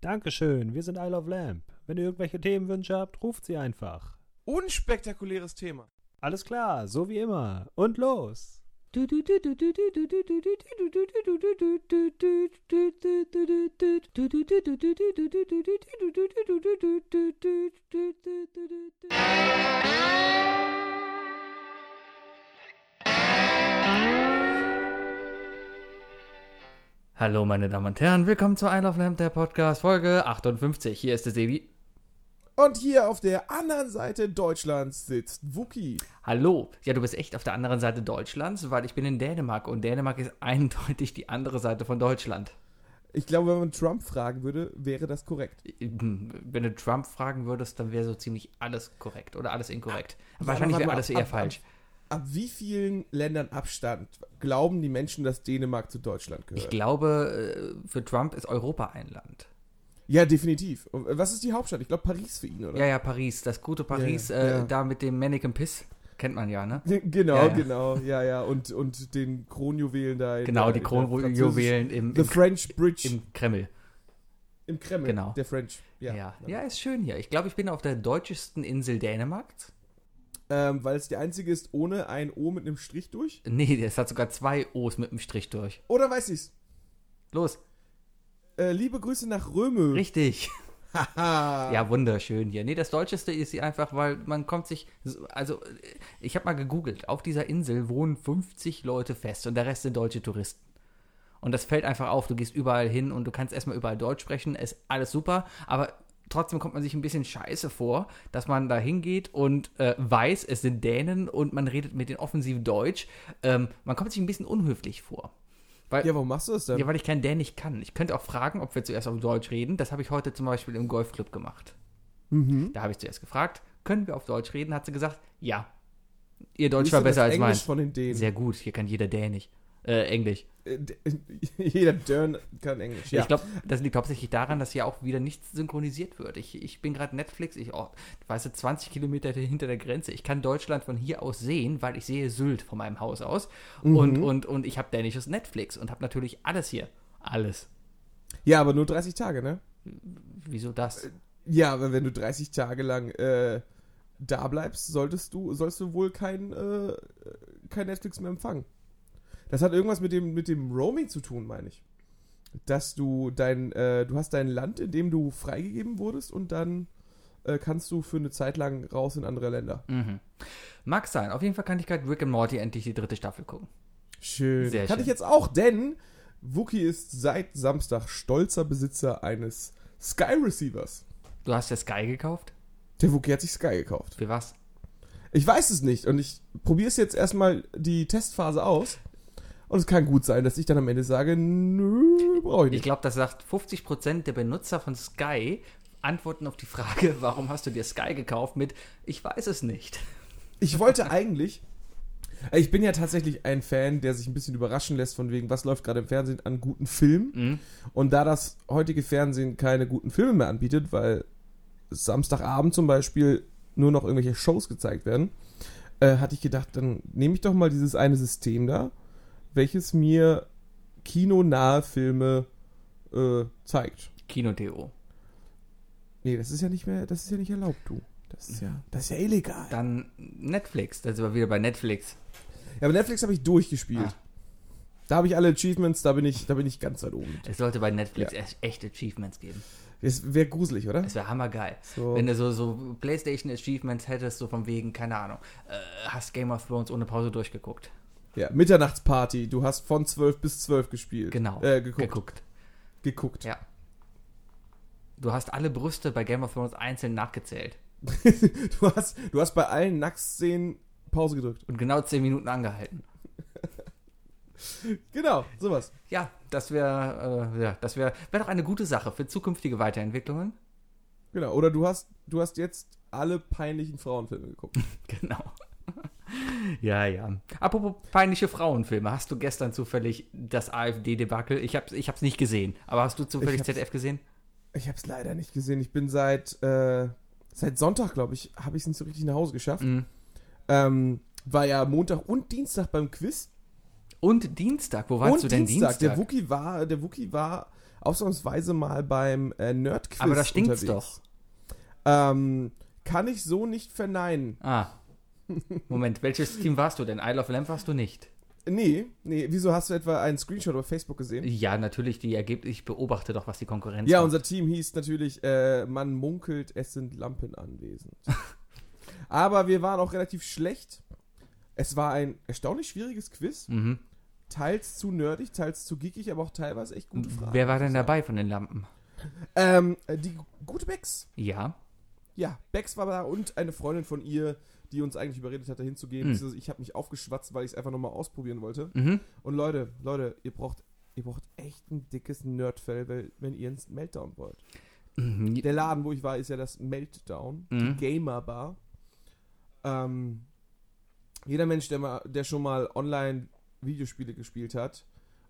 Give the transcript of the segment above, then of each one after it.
Dankeschön, wir sind Isle of Lamp. Wenn ihr irgendwelche Themenwünsche habt, ruft sie einfach. Unspektakuläres Thema. Alles klar, so wie immer. Und los! Hallo meine Damen und Herren, willkommen zu I Love Lamp, der Podcast, Folge 58. Hier ist der Sebi. Und hier auf der anderen Seite Deutschlands sitzt Wookie. Hallo. Ja, du bist echt auf der anderen Seite Deutschlands, weil ich bin in Dänemark und Dänemark ist eindeutig die andere Seite von Deutschland. Ich glaube, wenn man Trump fragen würde, wäre das korrekt. Wenn du Trump fragen würdest, dann wäre so ziemlich alles korrekt oder alles inkorrekt. Ja, Wahrscheinlich aber wäre alles mal, eher ab- falsch. Ab wie vielen Ländern Abstand glauben die Menschen, dass Dänemark zu Deutschland Ich gehört? glaube, äh, für Trump ist Europa ein Land. Ja, definitiv. Was ist die Hauptstadt? Ich glaube Paris für ihn, oder? Ja, ja, Paris, das gute Paris, Ja, äh, ja. da mit dem Mannequin Piss, kennt man ja, ne? Genau, Ja, genau. Ja, ja. Und, und den Kronjuwelen da. in Genau, die Kronjuwelen im, im, French Bridge im, im Kreml. Kreml. genau. Der French. Ja, Ja. ja. ist schön hier. Ich glaube, ich bin auf der deutschesten Insel Dänemarks. Ähm, weil es die einzige ist ohne ein O mit einem Strich durch. Nee, das hat sogar zwei O's mit dem Strich durch. Oder weiß ich's? Los, Äh, liebe Grüße nach Röme. richtig. Ja, wunderschön hier. Nee, das Deutscheste ist sie einfach, weil man kommt sich. so- Also, äh, ich habe mal gegoogelt. Auf dieser Insel wohnen 50 Leute fest und der Rest sind deutsche Touristen. Und das fällt einfach auf. Du gehst überall hin und du kannst erstmal überall Deutsch sprechen. Ist alles super. Aber trotzdem kommt man sich ein bisschen scheiße vor, dass man da hingeht und äh, weiß, es sind Dänen und man redet mit denen offensiv Deutsch. Ähm, man kommt sich ein bisschen unhöflich vor. Weil, Ja, warum machst du das denn? ja, weil ich kein Dänisch kann. Ich könnte auch fragen, ob wir zuerst auf Deutsch reden. Das habe ich heute zum Beispiel im Golfclub gemacht. mhm. Da habe ich zuerst gefragt, können wir auf Deutsch reden? Hat sie gesagt, ja. Ihr Deutsch war besser als Englisch meins. von den Dänen. Sehr gut, hier kann jeder Dänisch. Äh, Englisch. Äh, Jeder Dörn kann Englisch. Ja. Ich glaube, das liegt hauptsächlich daran, dass hier auch wieder nichts synchronisiert wird. Ich, ich bin gerade Netflix, ich, oh, weißt du, 20 Kilometer hinter der Grenze. Ich kann Deutschland von hier aus sehen, weil ich sehe Sylt von meinem Haus aus. Mhm. Und, und, und ich habe dänisches Netflix und habe natürlich alles hier. Alles. ja, aber nur 30 Tage, ne? Wieso das? Ja, aber wenn du 30 Tage lang äh, da bleibst, solltest du, sollst du wohl kein, äh, kein Netflix mehr empfangen. Das hat irgendwas mit dem, mit dem Roaming zu tun, meine ich. Dass du dein, äh, du hast dein Land, in dem du freigegeben wurdest und dann äh, kannst du für eine Zeit lang raus in andere Länder. Mhm. Mag sein. Auf jeden Fall kann ich gerade Rick and Morty endlich die dritte Staffel gucken. Schön. Sehr Kann schön. ich jetzt auch, denn Wookie ist seit Samstag stolzer Besitzer eines Sky Receivers. Du hast ja Sky gekauft? Der Wookie hat sich Sky gekauft. Für was? Ich weiß es nicht und ich probiere es jetzt erstmal die Testphase aus. Und es kann gut sein, dass ich dann am Ende sage, nö, brauche ich Ich nicht. glaube, das sagt 50% der Benutzer von Sky antworten auf die Frage, warum hast du dir Sky gekauft mit ich weiß es nicht. Ich wollte eigentlich, ich bin ja tatsächlich ein Fan, der sich ein bisschen überraschen lässt von wegen, was läuft gerade im Fernsehen an guten Filmen. Mhm. Und da das heutige Fernsehen keine guten Filme mehr anbietet, weil Samstagabend zum Beispiel nur noch irgendwelche Shows gezeigt werden, äh, hatte ich gedacht, dann nehme ich doch mal dieses eine System da, welches mir kinonahe Filme äh, zeigt. Kino.to. Nee, das ist ja nicht mehr, das ist ja nicht erlaubt, du. Das ist ja, das ist ja illegal. Dann Netflix, da sind wir wieder bei Netflix. Ja, aber Netflix habe ich durchgespielt. Ah. Da habe ich alle Achievements, da bin ich, da bin ich ganz weit oben. Es sollte bei Netflix Ja. echt- echte Achievements geben. Das wäre gruselig, oder? Das wäre hammergeil. So. Wenn du so, so Playstation Achievements hättest, so von wegen, keine Ahnung, äh, hast Game of Thrones ohne Pause durchgeguckt. Ja, Mitternachtsparty. Du hast von 12 bis 12 gespielt. Genau. Äh, geguckt. Geguckt. Geguckt. Ja. Du hast alle Brüste bei Game of Thrones einzeln nachgezählt. Du, hast, du hast bei allen Nacktszenen Pause gedrückt. Und genau 10 Minuten angehalten. Genau, sowas. Ja, das wäre äh, ja, das wäre wär doch eine gute Sache für zukünftige Weiterentwicklungen. Genau. Oder du hast, du hast jetzt alle peinlichen Frauenfilme geguckt. Genau. Ja, ja. Apropos peinliche Frauenfilme, hast du gestern zufällig das AfD-Debakel? Ich hab's, ich hab's nicht gesehen, aber hast du zufällig hab's- ZDF gesehen? Ich habe es leider nicht gesehen. Ich bin seit, äh, seit Sonntag, glaube ich, habe ich es nicht so richtig nach Hause geschafft. Mhm. Ähm, war ja Montag und Dienstag beim Quiz. Und Dienstag, wo warst und du denn Dienstag? Der Wookie war, der Wookie war ausnahmsweise mal beim äh, Nerd-Quiz Aber da stinkt's unterwegs. Ähm, kann ich so nicht verneinen. Ah. Moment, welches Team warst du denn? Isle of Lamp warst du nicht? Nee, nee, wieso hast du etwa einen Screenshot auf Facebook gesehen? Ja, natürlich, die Ergebnisse. Ich beobachte doch, was die Konkurrenz Ja, macht. unser Team hieß natürlich, äh, man munkelt, es sind Lampen anwesend. Aber wir waren auch relativ schlecht. Es war ein erstaunlich schwieriges Quiz. Mhm. Teils zu nerdig, teils zu geekig, aber auch teilweise echt gute Fragen. Wer war denn dabei von den Lampen? Ähm, äh, die gute Bex. Ja. Ja, Bex war da und eine Freundin von ihr, die uns eigentlich überredet hat, da hinzugehen. Mhm. Ich habe mich aufgeschwatzt, weil ich es einfach nochmal ausprobieren wollte. Mhm. Und Leute, Leute, ihr braucht, ihr braucht echt ein dickes Nerdfell, wenn ihr ins Meltdown wollt. Mhm. Der Laden, wo ich war, ist ja das Meltdown, Mhm. die Gamer Bar. Ähm, jeder Mensch, der, mal, der schon mal online Videospiele gespielt hat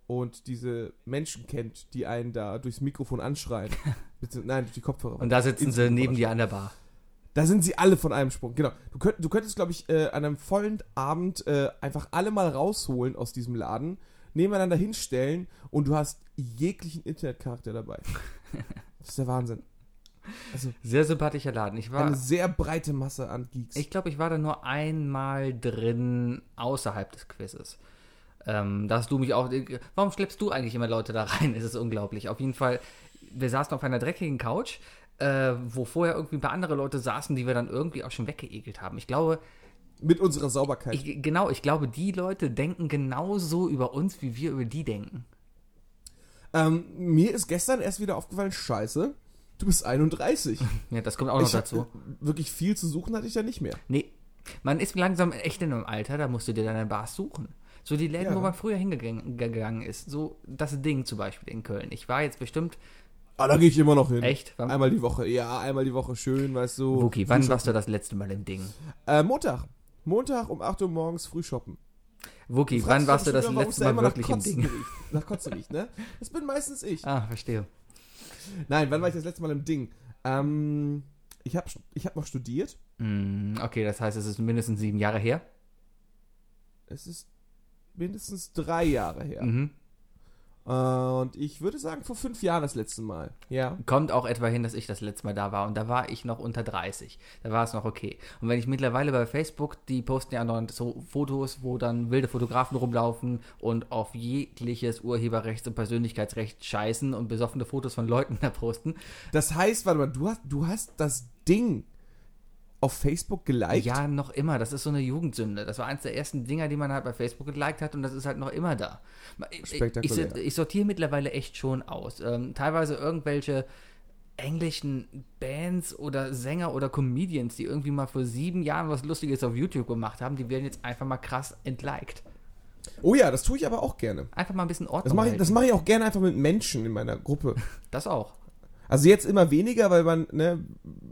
und diese Menschen kennt, die einen da durchs Mikrofon anschreien. Nein, durch die Kopfhörer. Und da sitzen sie neben dir an der Bar. Da sind sie alle von einem Sprung. Genau. Du, könnt, du könntest, glaube ich, äh, an einem vollen Abend äh, einfach alle mal rausholen aus diesem Laden, nebeneinander hinstellen und du hast jeglichen Internetcharakter dabei. Das ist der Wahnsinn. Also Sehr sympathischer Laden. Ich war, eine sehr breite Masse an Geeks. ich glaube, ich war da nur einmal drin außerhalb des Quizzes. Ähm, da hast du mich auch. Warum schleppst du eigentlich immer Leute da rein? Es ist unglaublich. Auf jeden Fall, wir saßen auf einer dreckigen Couch, äh, wo vorher irgendwie ein paar andere Leute saßen, die wir dann irgendwie auch schon weggeekelt haben. Ich glaube, Mit unserer Sauberkeit. ich, genau, ich glaube, die Leute denken genauso über uns, wie wir über die denken. ähm, mir ist gestern erst wieder aufgefallen, scheiße, du bist 31. Ja, das kommt auch noch ich dazu. wirklich viel zu suchen hatte ich ja nicht mehr. Nee, man ist langsam echt in einem Alter, da musst du dir deine Bars suchen. So die Läden, Ja. wo man früher hingegangen gegangen ist. So das Ding zum Beispiel in Köln. Ich war jetzt bestimmt. Ah, da gehe ich immer noch hin. Echt? Wann- Einmal die Woche. Ja, einmal die Woche schön, weißt du. Wookie, wann warst du das letzte Mal im Ding? Äh, Montag. Montag um 8 Uhr morgens früh shoppen. Wookie, wann warst du das letzte Mal wirklich nach im Ding? riecht. Nach Kotze riecht, ne? Das bin meistens ich. Ah, verstehe. Nein, wann war ich das letzte Mal im Ding? Ähm, ich habe ich hab noch studiert. Hm, okay, das heißt, es ist mindestens sieben Jahre her. Es ist mindestens drei Jahre her. Mhm. Äh, und ich würde sagen, vor fünf Jahren das letzte Mal. Ja. Kommt auch etwa hin, dass ich das letzte Mal da war und da war ich noch unter 30. Da war es noch okay. Und wenn ich mittlerweile bei Facebook, die posten ja noch so Fotos, wo dann wilde Fotografen rumlaufen und auf jegliches Urheberrechts- und Persönlichkeitsrecht scheißen und besoffene Fotos von Leuten da posten. Das heißt, warte mal, du hast, du hast das Ding auf Facebook geliked? Ja, noch immer. Das ist so eine Jugendsünde. Das war eins der ersten Dinger, die man halt bei Facebook geliked hat und das ist halt noch immer da. Ich, Spektakulär. ich, ich sortiere mittlerweile echt schon aus. Ähm, teilweise irgendwelche englischen Bands oder Sänger oder Comedians, die irgendwie mal vor sieben Jahren was Lustiges auf YouTube gemacht haben, die werden jetzt einfach mal krass entliked. Oh ja, das tue ich aber auch gerne. Einfach mal ein bisschen Ordnung Das mache ich, das mache ich auch gerne einfach mit Menschen in meiner Gruppe. das auch. Also jetzt immer weniger, weil man, ne,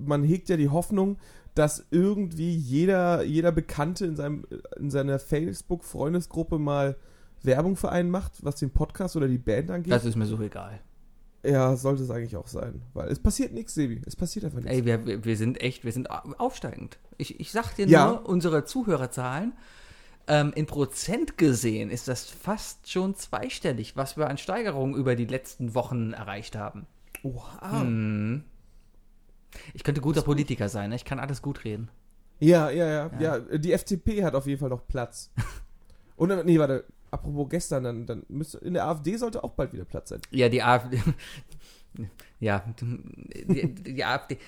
man hegt ja die Hoffnung, dass irgendwie jeder, jeder Bekannte in, seinem, in seiner Facebook-Freundesgruppe mal Werbung für einen macht, was den Podcast oder die Band angeht. Das ist mir so egal. ja, sollte es eigentlich auch sein. Weil es passiert nichts, Sebi. Es passiert einfach nichts. Ey, wir, wir sind echt, wir sind au- aufsteigend. Ich, ich sag dir Ja. nur, unsere Zuhörerzahlen, ähm, in Prozent gesehen ist das fast schon zweistellig, was wir an Steigerungen über die letzten Wochen erreicht haben. Oha. Hm. Ich könnte guter Politiker sein, ne? ich kann alles gut reden. Ja, ja, ja, Ja. ja. Die FDP hat auf jeden Fall noch Platz. Und nee, warte. Apropos gestern, dann, dann müsste, in der AfD sollte auch bald wieder Platz sein. Ja, die AfD. Ja, die, die AfD.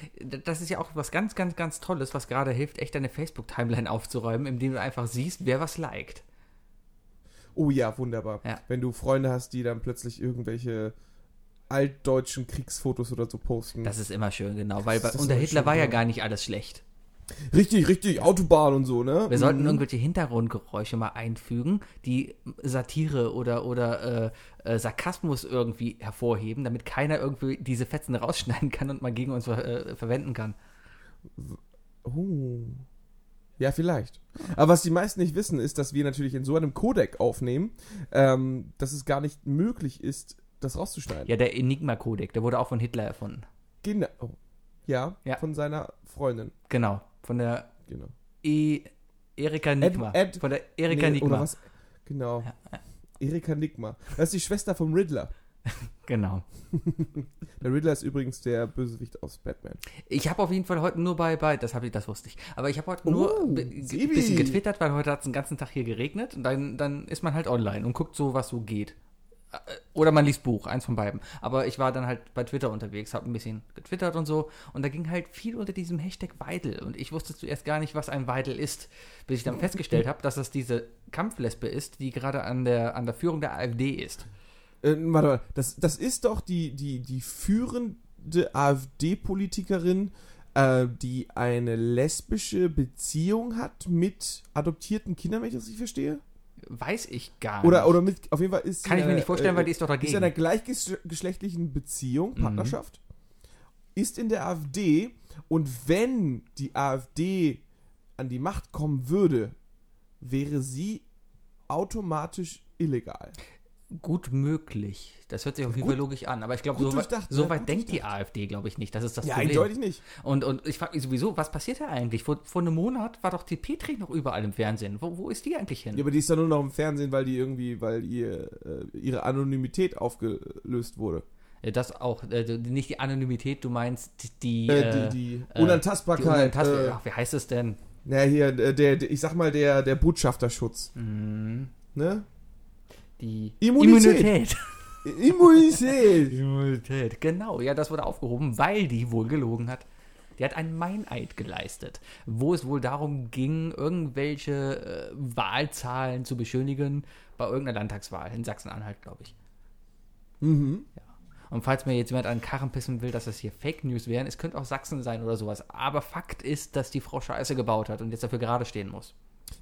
Das ist ja auch was ganz, ganz, ganz Tolles, was gerade hilft, echt deine Facebook-Timeline aufzuräumen, indem du einfach siehst, wer was liked. Oh ja, wunderbar. Ja. Wenn du Freunde hast, die dann plötzlich irgendwelche altdeutschen Kriegsfotos oder so posten. Das ist immer schön, genau, weil Das bei, unter Hitler war ja ja. gar nicht alles schlecht. richtig, richtig, Autobahn und so, ne? Wir sollten Mhm. irgendwelche Hintergrundgeräusche mal einfügen, die Satire oder, oder äh, äh, Sarkasmus irgendwie hervorheben, damit keiner irgendwie diese Fetzen rausschneiden kann und mal gegen uns ver äh, verwenden kann. Oh. Ja, vielleicht. Aber was die meisten nicht wissen, ist, dass wir natürlich in so einem Codec aufnehmen, ähm, dass es gar nicht möglich ist, das rauszuschneiden. Ja, der Enigma-Codec, der wurde auch von Hitler erfunden. Genau. Oh. Ja, Ja. von seiner Freundin. Genau. Von der Genau. e Erika Nigma. Ed- von der Erika Nee, Nigma. Oder was? Genau. Erika Nigma. Das ist die Schwester vom Riddler. Genau. Der Riddler ist übrigens der Bösewicht aus Batman. Ich habe auf jeden Fall heute nur bei, bei das habe ich, das wusste ich. Aber ich habe heute nur Oh, ein Sebi. bisschen getwittert, weil heute hat es den ganzen Tag hier geregnet und dann, dann ist man halt online und guckt so, was so geht. Äh, Oder man liest Buch, eins von beiden. Aber ich war dann halt bei Twitter unterwegs, habe ein bisschen getwittert und so. Und da ging halt viel unter diesem Hashtag Weidel. Und ich wusste zuerst gar nicht, was ein Weidel ist, bis ich dann festgestellt habe, dass das diese Kampflesbe ist, die gerade an der, an der Führung der AfD ist. Äh, warte mal, das, das ist doch die, die, die führende AfD-Politikerin, äh, die eine lesbische Beziehung hat mit adoptierten Kindern, wenn ich das richtig verstehe? Weiß ich gar Oder, nicht. oder mit, auf jeden Fall ist Kann ich mir einer, nicht vorstellen, äh, weil die ist doch ist dagegen. in einer gleichgeschlechtlichen Beziehung, Mhm. Partnerschaft, ist in der AfD und wenn die AfD an die Macht kommen würde, wäre sie automatisch illegal. Gut möglich. Das hört sich auf jeden Fall logisch an. Aber ich glaube, so, weit- so ja, weit denkt die. AfD, glaube ich, nicht. Das ist das ja, Problem. eindeutig nicht. Und, und ich frage mich sowieso, was passiert da eigentlich? Vor, vor einem Monat war doch die Petri noch überall im Fernsehen. Wo, wo ist die eigentlich hin? Ja, aber die ist dann nur noch im Fernsehen, weil die irgendwie, weil ihr, äh, ihre Anonymität aufgelöst wurde. Ja, Das auch, äh, nicht die Anonymität, du meinst die, Äh, äh, die die äh, Unantastbarkeit. die Unantastbar- äh, Ach, wie heißt es denn? na, hier, der, der, ich sag mal, der, der Botschafterschutz. Hm, Ne? Die Immunität. Immunität. Immunität. Immunität, genau. Ja, das wurde aufgehoben, weil die wohl gelogen hat. Die hat einen Meineid geleistet, wo es wohl darum ging, irgendwelche äh, Wahlzahlen zu beschönigen bei irgendeiner Landtagswahl in Sachsen-Anhalt, glaube ich. mhm. Und falls mir jetzt jemand an den Karren pissen will, dass das hier Fake News wären, es könnte auch Sachsen sein oder sowas. Aber Fakt ist, dass die Frau Scheiße gebaut hat und jetzt dafür gerade stehen muss.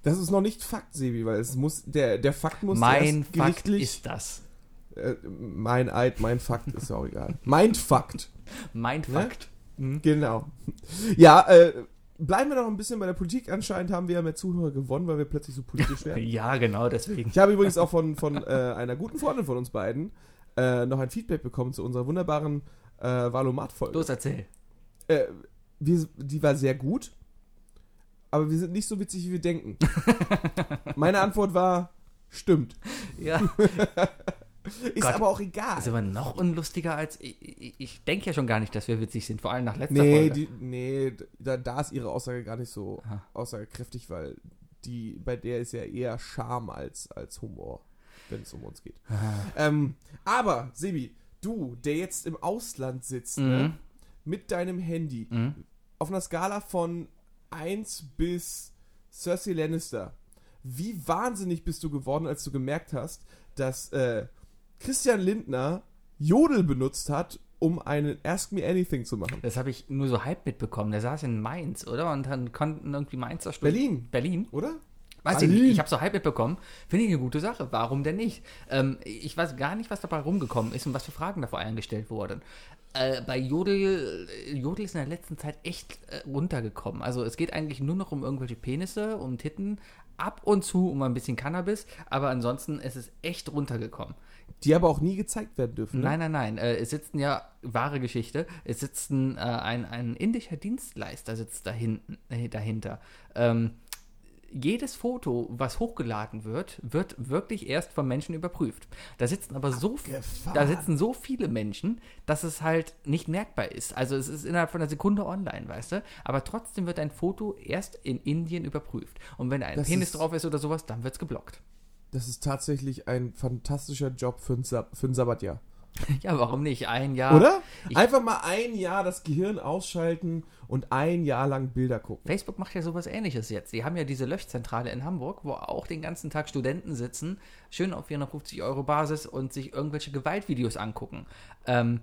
Das ist noch nicht Fakt, Sebi, weil es muss, der, der Fakt muss mein erst Fakt ist das. äh, mein Eid, mein Fakt ist ja auch egal. Mein Fakt. Mein Ne? Fakt. Mhm. Genau. Ja, äh, bleiben wir noch ein bisschen bei der Politik. Anscheinend haben wir ja mehr Zuhörer gewonnen, weil wir plötzlich so politisch werden. Ja, genau, deswegen. Ich habe übrigens auch von, von äh, einer guten Freundin von uns beiden äh, noch ein Feedback bekommen zu unserer wunderbaren äh, Valomat-Folge. Los, erzähl. Äh, wir, die war sehr gut, aber wir sind nicht so witzig, wie wir denken. Meine Antwort war, stimmt. Ja. Ist Gott. aber auch egal. Ist aber noch unlustiger als. Ich, ich, denke ja schon gar nicht, dass wir witzig sind, vor allem nach letzter Nee, Folge. die, nee da, da ist ihre Aussage gar nicht so Aha. aussagekräftig, weil die, bei der ist ja eher Charme als, als Humor, wenn es um uns geht. Ähm, aber, Sebi, du, der jetzt im Ausland sitzt, Mhm. ne, mit deinem Handy, Mhm. auf einer Skala von 1 bis Cersei Lannister, wie wahnsinnig bist du geworden, als du gemerkt hast, dass äh, Christian Lindner Jodel benutzt hat, um einen Ask Me Anything zu machen? Das habe ich nur so halb mitbekommen. Der saß in Mainz, oder? Und dann konnten irgendwie Mainzer Stunden. Berlin, Berlin? oder? Weiß ich Berlin. nicht. Ich habe so halb mitbekommen. Finde ich eine gute Sache. Warum denn nicht? Ähm, ich weiß gar nicht, was dabei rumgekommen ist und was für Fragen da vor allem gestellt wurden. Äh, bei Jodel, Jodel ist in der letzten Zeit echt äh, runtergekommen. Also es geht eigentlich nur noch um irgendwelche Penisse, um Titten, ab und zu um ein bisschen Cannabis, aber ansonsten ist es echt runtergekommen. Die aber auch nie gezeigt werden dürfen. Ne? Nein, nein, nein. Äh, es sitzen ja, wahre Geschichte, es sitzt ein, äh, ein, ein indischer Dienstleister sitzt da hinten, äh, dahinter. Ähm, jedes Foto, was hochgeladen wird, wird wirklich erst von Menschen überprüft. Da sitzen aber so, da sitzen so viele Menschen, dass es halt nicht merkbar ist. Also es ist innerhalb von einer Sekunde online, weißt du? Aber trotzdem wird ein Foto erst in Indien überprüft. Und wenn ein Das Penis ist- drauf ist oder sowas, dann wird es geblockt. Das ist tatsächlich ein fantastischer Job für ein, Sab für ein Sabbatjahr. Ja, warum nicht? Ein Jahr. Oder? ich- Einfach mal ein Jahr das Gehirn ausschalten und ein Jahr lang Bilder gucken. Facebook macht ja sowas ähnliches jetzt. Die haben ja diese Löschzentrale in Hamburg, wo auch den ganzen Tag Studenten sitzen, schön auf 450 Euro Basis und sich irgendwelche Gewaltvideos angucken. Ähm,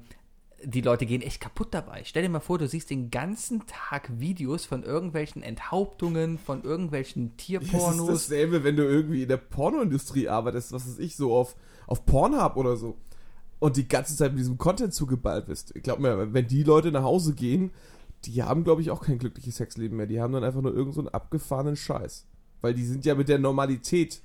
die Leute gehen echt kaputt dabei. Stell dir mal vor, du siehst den ganzen Tag Videos von irgendwelchen Enthauptungen, von irgendwelchen Das ist Tierpornos. dasselbe, wenn du irgendwie in der Pornoindustrie arbeitest, was weiß ich, so auf, auf Pornhub oder so. Und die ganze Zeit mit diesem Content zugeballt bist. Ich glaube mir, wenn die Leute nach Hause gehen, die haben, glaube ich, auch kein glückliches Sexleben mehr. Die haben dann einfach nur irgendeinen so einen abgefahrenen Scheiß. Weil die sind ja mit der Normalität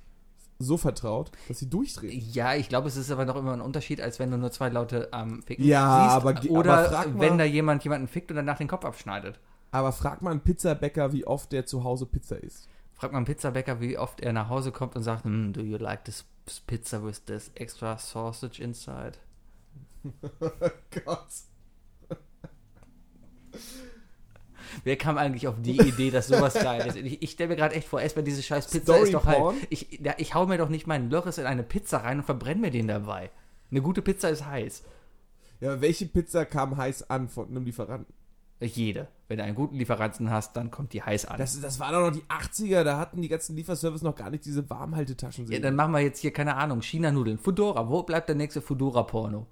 so vertraut, dass sie durchdrehen. Ja, ich glaube, es ist aber noch immer ein Unterschied, als wenn du nur zwei Leute am Ficken Ja, siehst. aber Oder aber frag mal- wenn da jemand jemanden fickt und danach den Kopf abschneidet. Aber frag mal einen Pizzabäcker, wie oft der zu Hause Pizza isst. Fragt man einen Pizzabäcker, wie oft er nach Hause kommt und sagt, "Hmm, do you like this pizza with this extra sausage inside? Gott. Wer kam eigentlich auf die Idee, dass sowas geil ist? Ich, ich stelle mir gerade echt vor, erstmal diese scheiß Pizza ist doch Story-Porn? halt. Ich, ja, ich hau mir doch nicht meinen Lörres in eine Pizza rein und verbrenne mir den dabei. Eine gute Pizza ist heiß. Ja, welche Pizza kam heiß an von einem Lieferanten? Jede. Wenn du einen guten Lieferanten hast, dann kommt die heiß an. Das, das war doch noch die 80er, da hatten die ganzen Lieferservice noch gar nicht diese Warmhaltetaschen. ja, dann machen wir jetzt hier, keine Ahnung, China-Nudeln. Fudora. Wo bleibt der nächste Fudora-Porno?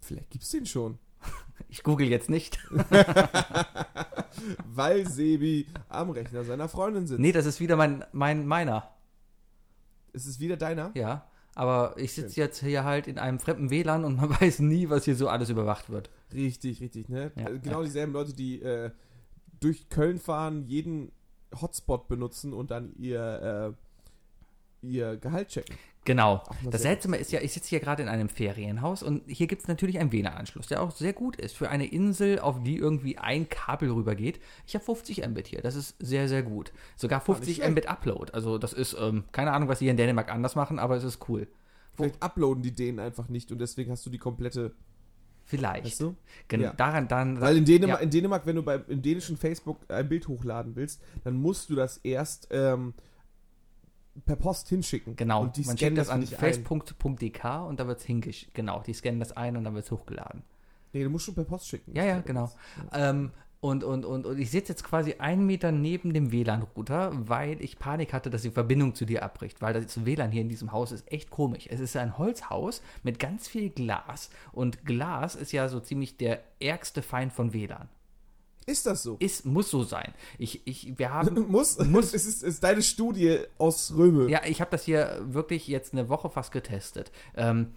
Vielleicht gibt's den schon. Ich google jetzt nicht. Weil Sebi am Rechner seiner Freundin sitzt. Nee, das ist wieder mein, mein meiner. Ist es wieder deiner? Ja. Aber ich sitze jetzt hier halt in einem fremden WLAN und man weiß nie, was hier so alles überwacht wird. Richtig, richtig, ne? Ja, Äh, genau ja. dieselben Leute, die äh, durch Köln fahren, jeden Hotspot benutzen und dann ihr, äh, ihr Gehalt checken. Genau. Das Seltsame ist ja, ich sitze hier gerade in einem Ferienhaus und hier gibt es natürlich einen WLAN-Anschluss, der auch sehr gut ist für eine Insel, auf die irgendwie ein Kabel rübergeht. Ich habe 50 Mbit hier, das ist sehr, sehr gut. Sogar 50 schlecht. Mbit Upload. Also das ist, ähm, keine Ahnung, was sie hier in Dänemark anders machen, aber es ist cool. Vielleicht uploaden die denen einfach nicht und deswegen hast du die komplette. Vielleicht. Weißt du? Gen Ja. Daran dann. Weil in Dänemark, Ja. in Dänemark, wenn du beim im dänischen Facebook ein Bild hochladen willst, dann musst du das erst ähm, per Post hinschicken. Genau, Und die man schickt das für an face.dk und da wird es hingeschickt. Genau, die scannen das ein und dann wird es hochgeladen. Nee, du musst schon per Post schicken. Ja, ja, genau. Ähm, und, und, und, und ich sitze jetzt quasi einen Meter neben dem WLAN-Router, weil ich Panik hatte, dass die Verbindung zu dir abbricht. Weil das WLAN hier in diesem Haus ist echt komisch. Es ist ein Holzhaus mit ganz viel Glas. Und Glas ist ja so ziemlich der ärgste Feind von WLAN. Ist das so? Ist, muss so sein. Ich, ich, wir haben. muss? Muss. Es ist, ist deine Studie aus Röme. Ja, ich habe das hier wirklich jetzt eine Woche fast getestet. Ähm,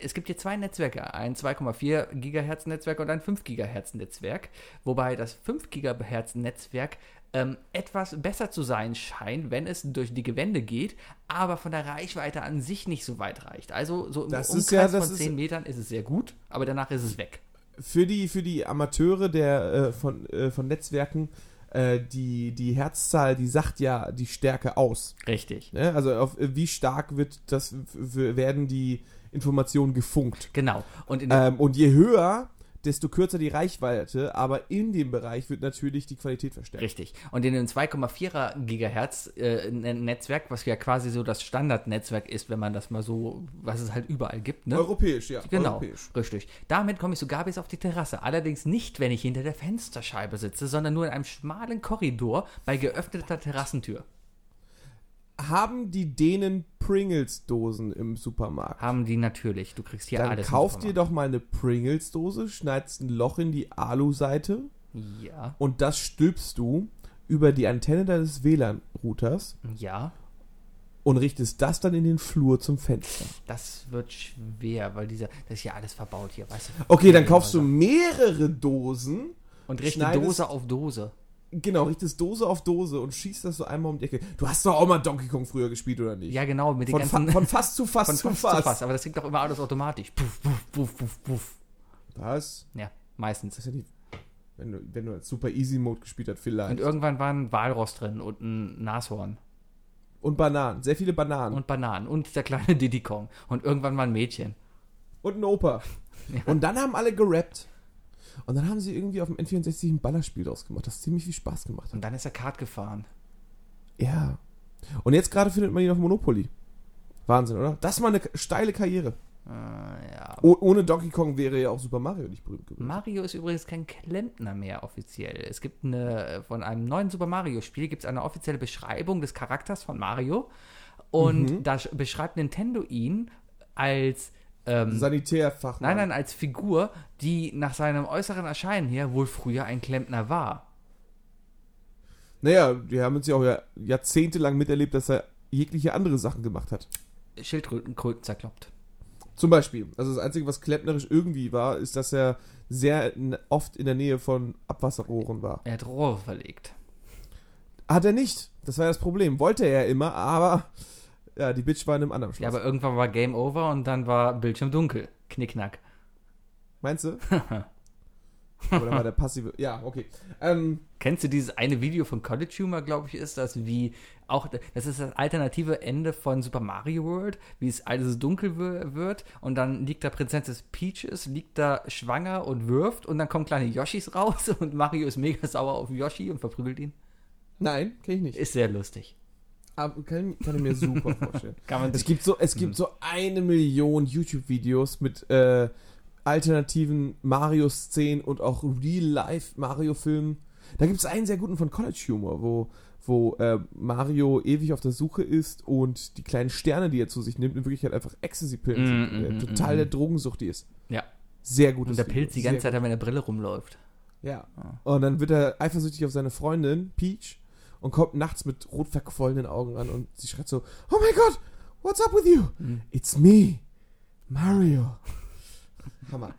es gibt hier zwei Netzwerke, ein 2,4 Gigahertz Netzwerk und ein 5 Gigahertz Netzwerk, wobei das 5 Gigahertz Netzwerk ähm, etwas besser zu sein scheint, wenn es durch die Gewände geht, aber von der Reichweite an sich nicht so weit reicht. Also so im Das Umkreis ist ja- von ist- 10 Metern ist es sehr gut, aber danach ist es weg. Für die, für die Amateure der, äh, von, äh, von Netzwerken, äh, die, die Herzzahl, die sagt ja die Stärke aus. Richtig. Ne? Also auf äh, wie stark wird das, werden die Informationen gefunkt. Genau. Und Ähm, und je höher, desto kürzer die Reichweite, aber in dem Bereich wird natürlich die Qualität verstärkt. Richtig. Und in dem 2,4er Gigahertz äh, Ne- Netzwerk, was ja quasi so das Standardnetzwerk ist, wenn man das mal so, was es halt überall gibt, ne? Europäisch, ja. Genau, Europäisch. richtig. Damit komme ich sogar bis auf die Terrasse. Allerdings nicht, wenn ich hinter der Fensterscheibe sitze, sondern nur in einem schmalen Korridor bei geöffneter Terrassentür. Haben die Dänen Pringles-Dosen im Supermarkt? Haben die natürlich. Du kriegst hier Dann alles. kauf dir doch mal eine Pringles-Dose, schneidest ein Loch in die Alu-Seite Ja, und das stülpst du über die Antenne deines WLAN-Routers ja. und richtest das dann in den Flur zum Fenster. Das wird schwer, weil dieser, das ist ja alles verbaut hier, weißt du. Okay, dann kaufst du mehrere Dosen, Und richte Dose auf Dose. Genau, richtest Dose auf Dose und schießt das so einmal um die Ecke. Du hast doch auch mal Donkey Kong früher gespielt, oder nicht? Ja, genau, mit den Von, fa ganzen. von fast zu fast von zu fast fast. zu fast. Aber das klingt doch immer alles automatisch. Puff, puff, puff, puff, puff. Was? Ja, meistens. Das ist ja nicht. Wenn du, wenn du als Super Easy Mode gespielt hast, vielleicht. Und irgendwann war ein Walross drin und ein Nashorn Und Bananen. Sehr viele Bananen. und Bananen und der kleine Diddy Kong. Und irgendwann war ein Mädchen. Und ein Opa. Und dann haben alle gerappt. Und dann haben sie irgendwie auf dem N64 ein Ballerspiel draus gemacht, das ziemlich viel Spaß gemacht hat. Und dann ist er Kart gefahren. Ja. Und jetzt gerade findet man ihn auf Monopoly. Wahnsinn, oder? Das ist mal eine steile Karriere. Äh, ja. Oh, ohne Donkey Kong wäre ja auch Super Mario nicht berühmt gewesen. Mario ist übrigens kein Klempner mehr offiziell. Es gibt eine, von einem neuen Super Mario-Spiel gibt es eine offizielle Beschreibung des Charakters von Mario. Und Mhm. da sch- beschreibt Nintendo ihn als ähm, Sanitärfachmann. Nein, nein, als Figur, die nach seinem äußeren Erscheinen her wohl früher ein Klempner war. Naja, wir haben uns ja auch ja jahrzehntelang miterlebt, dass er jegliche andere Sachen gemacht hat. Schildkröten zerkloppt. Zum Beispiel. Also das Einzige, was klempnerisch irgendwie war, ist, dass er sehr oft in der Nähe von Abwasserrohren war. Er hat Rohre verlegt. Hat er nicht. Das war das Problem. Wollte er ja immer, aber ja, die Bitch war in einem anderen Ja, Schloss. aber irgendwann war Game Over und dann war Bildschirm dunkel. Knickknack. Meinst du? Oder war der passive? Ja, okay. Ähm, Kennst du dieses eine Video von College Humor, glaube ich, ist das, wie auch, das ist das alternative Ende von Super Mario World, wie es alles dunkel wi- wird und dann liegt da Prinzessin Peaches, liegt da schwanger und wirft und dann kommen kleine Yoshis raus und Mario ist mega sauer auf Yoshi und verprügelt ihn. nein, kenne ich nicht. Ist sehr lustig. Aber kann, kann ich mir super vorstellen. Kann man Es gibt so, es gibt so eine Million YouTube-Videos mit äh, alternativen Mario-Szenen und auch Real-Life-Mario-Filmen. Da gibt es einen sehr guten von College Humor, wo, wo äh, Mario ewig auf der Suche ist und die kleinen Sterne, die er zu sich nimmt, in Wirklichkeit einfach Ecstasy-Pillen Mm, sind. mm, äh, mm, total mm. der Drogensucht ist. Ja. Sehr gutes und der Pilz die ganze Zeit, gut. wenn er Brille rumläuft. Ja. Ah. Und dann wird er eifersüchtig auf seine Freundin, Peach, und kommt nachts mit rot verquollenen Augen an und sie schreit so, Oh my God, what's up with you? Mhm. It's me, Mario. Hammer.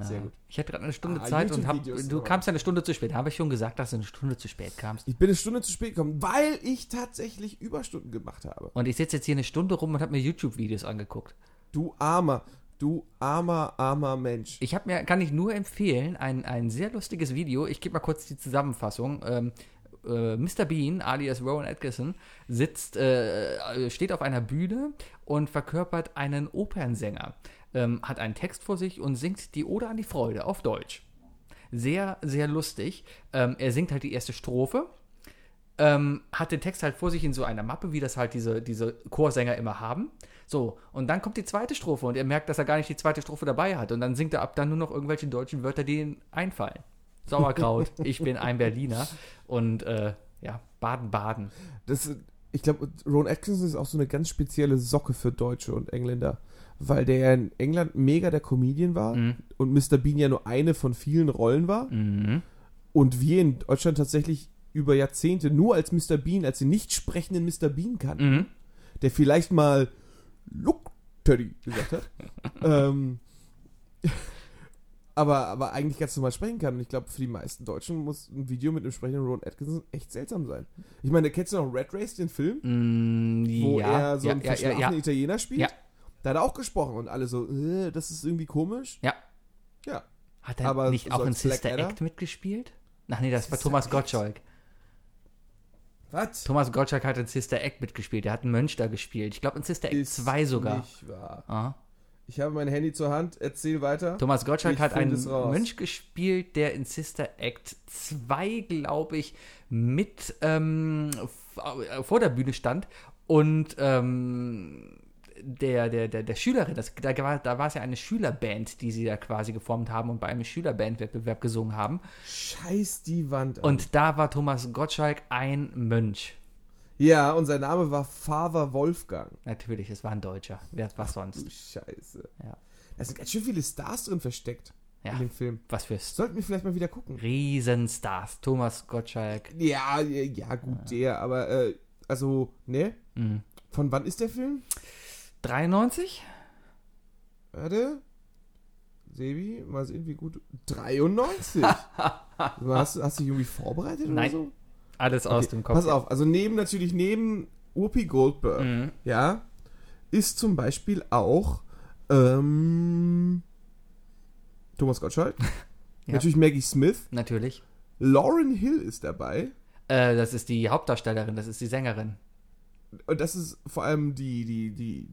Sehr Ah. gut. Ich hatte gerade eine Stunde Ah, Zeit und hab, du kamst ja eine Stunde zu spät. Habe ich schon gesagt, dass du eine Stunde zu spät kamst. Ich bin eine Stunde zu spät gekommen, weil ich tatsächlich Überstunden gemacht habe. Und ich sitze jetzt hier eine Stunde rum und habe mir YouTube-Videos angeguckt. Du armer, du armer, armer Mensch. Ich habe mir, kann ich nur empfehlen, ein, ein sehr lustiges Video. Ich gebe mal kurz die Zusammenfassung. Ähm, äh, Mr. Bean, alias Rowan Atkinson, sitzt, äh, steht auf einer Bühne und verkörpert einen Opernsänger. Ähm, hat einen Text vor sich und singt die Ode an die Freude auf Deutsch. Sehr, sehr lustig. Ähm, er singt halt die erste Strophe. Ähm, hat den Text halt vor sich in so einer Mappe, wie das halt diese, diese Chorsänger immer haben. So, und dann kommt die zweite Strophe und er merkt, dass er gar nicht die zweite Strophe dabei hat. Und dann singt er ab dann nur noch irgendwelche deutschen Wörter, die ihm einfallen. Sauerkraut, ich bin ein Berliner. Und äh, ja, Baden-Baden. Das, ich glaube, Ron Atkinson ist auch so eine ganz spezielle Socke für Deutsche und Engländer. Weil der in England mega der Comedian war Mhm. und Mr. Bean ja nur eine von vielen Rollen war. Mhm. Und wir in Deutschland tatsächlich über Jahrzehnte nur als Mr. Bean, als den nicht sprechenden Mr. Bean kannten, Mhm. der vielleicht mal Look Teddy gesagt hat. ähm, aber, aber eigentlich ganz normal sprechen kann. Und ich glaube, für die meisten Deutschen muss ein Video mit einem sprechenden Ron Atkinson echt seltsam sein. Ich meine, kennst du noch Red Race, den Film? Mm, Wo ja, er so einen ja, ja. Italiener spielt? Ja. Da hat er auch gesprochen und alle so, äh, das ist irgendwie komisch. Ja. Ja. Hat er Aber nicht auch in Black Sister Adder? Act mitgespielt? Ach nee, das war Sister Thomas Act? Gottschalk. Was? Thomas Gottschalk hat in Sister Act mitgespielt. Der hat einen Mönch da gespielt. Ich glaube in Sister Act 2 sogar. Nicht wahr. Ah. Ich habe mein Handy zur Hand, erzähl weiter. Thomas Gottschalk Ich hat einen. Mönch gespielt, der in Sister Act 2, glaube ich, mit ähm, äh, vor der Bühne stand und ähm, der, der, der, der Schülerin, das, da war, da war es ja eine Schülerband, die sie da quasi geformt haben und bei einem Schülerbandwettbewerb gesungen haben. Scheiß die Wand an. Und da war Thomas Gottschalk ein Mönch. Ja, und sein Name war Father Wolfgang. Natürlich, es war ein Deutscher. Wer, was Du sonst? Scheiße. Ja. Da sind ganz schön viele Stars drin versteckt in Ja, dem Film. was für Sollten wir vielleicht mal wieder gucken. Riesenstars. Thomas Gottschalk. Ja, ja, ja gut, der, aber, äh, also, ne? Mhm. Von wann ist der Film? 93? Warte. Sebi, mal sehen, wie gut. 93. hast, du- hast du dich irgendwie vorbereitet Nein. oder so? Alles aus dem Kopf. Pass auf, also neben natürlich neben Whoopi Goldberg, Mhm. ja, ist zum Beispiel auch ähm, Thomas Gottschalk, Ja. natürlich Maggie Smith, Natürlich. Lauren Hill ist dabei Äh, das ist die Hauptdarstellerin, das ist die Sängerin. und das ist vor allem die die die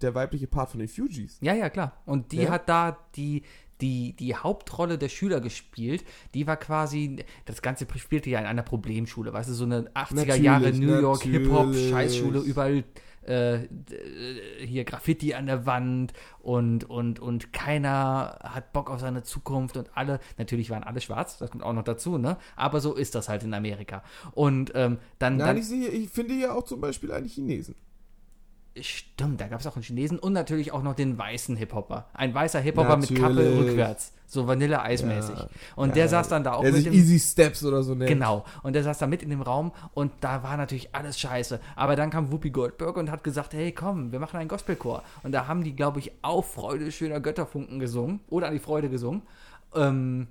der weibliche Part von den Fugees. Ja, ja, klar. Und die Ja? hat da die, die, die Hauptrolle der Schüler gespielt. Die war quasi, das Ganze spielte ja in einer Problemschule, weißt du, so eine 80er Natürlich, Jahre New York. Hip-Hop-Scheißschule, überall äh, hier Graffiti an der Wand und, und, und keiner hat Bock auf seine Zukunft und alle, natürlich waren alle schwarz, das kommt auch noch dazu, ne? Aber so ist das halt in Amerika. Und ähm, dann, Nein, dann ich sehe, ich finde hier auch zum Beispiel einen Chinesen. Stimmt, da gab es auch einen Chinesen und natürlich auch noch den weißen Hip-Hopper. Ein weißer Hip-Hopper mit Kappe rückwärts. So Vanille-Eis-mäßig. Ja. Und Ja, der saß dann da auch der mit sich dem. Easy Steps oder so nennt. Genau. Und der saß da mit in dem Raum und da war natürlich alles scheiße. Aber dann kam Whoopi Goldberg und hat gesagt, hey komm, wir machen einen Gospelchor. Und da haben die, glaube ich, auf Freude schöner Götterfunken gesungen oder an die Freude gesungen. Ähm,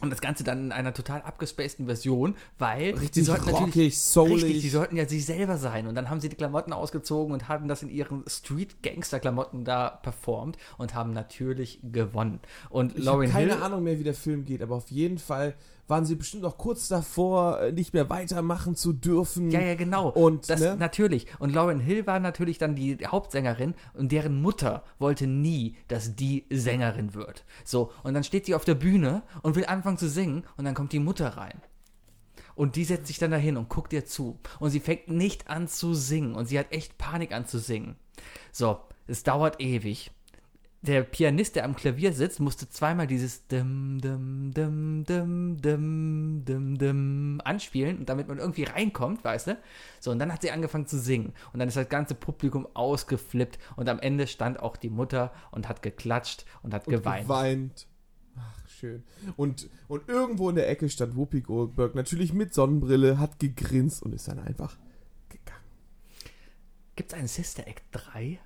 Und das Ganze dann in einer total abgespaceden Version, weil Richtig sie sollten rockig, natürlich soulig. richtig, sie sollten ja sie selber sein und dann haben sie die Klamotten ausgezogen und haben das in ihren Street Gangster Klamotten da performt und haben natürlich gewonnen. Und Ich habe Lauren keine Hill Ahnung mehr, wie der Film geht, aber auf jeden Fall waren sie bestimmt auch kurz davor, äh, nicht mehr weitermachen zu dürfen. Ja, ja, genau. Und, das ne? natürlich. Und Lauren Hill war natürlich dann die Hauptsängerin und deren Mutter wollte nie, dass die Sängerin wird. So, und dann steht sie auf der Bühne und will anfangen zu singen und dann kommt die Mutter rein. Und die setzt sich dann dahin und guckt ihr zu. Und sie fängt nicht an zu singen. Und sie hat echt Panik an zu singen. So, es dauert ewig. Der Pianist, der am Klavier sitzt, musste zweimal dieses dim, dim, dim, dim, dim, dim, dim anspielen, damit man irgendwie reinkommt, weißt du? So, und dann hat sie angefangen zu singen. Und dann ist das ganze Publikum ausgeflippt. Und am Ende stand auch die Mutter und hat geklatscht und hat und geweint. geweint. Ach, schön. Und, und irgendwo in der Ecke stand Whoopi Goldberg, natürlich mit Sonnenbrille, hat gegrinst und ist dann einfach gegangen. Gibt es einen Sister Act 3?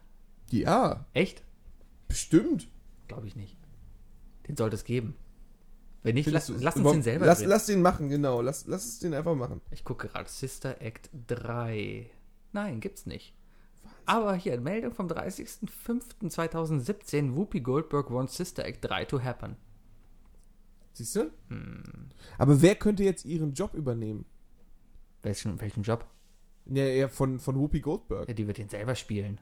Ja, Echt? Bestimmt. Glaube ich nicht. Den sollte es geben. Wenn nicht, lass, lass uns den selber lass, lass den machen, genau. Lass, lass es den einfach machen. Ich gucke gerade. Sister Act 3. Nein, gibt's nicht. Aber hier, Meldung vom 30.05.2017. Whoopi Goldberg wants Sister Act 3 to happen. Siehst du? Hm. Aber wer könnte jetzt ihren Job übernehmen? Welchen, welchen Job? Ja, eher von, von Whoopi Goldberg. Ja, die wird den selber spielen.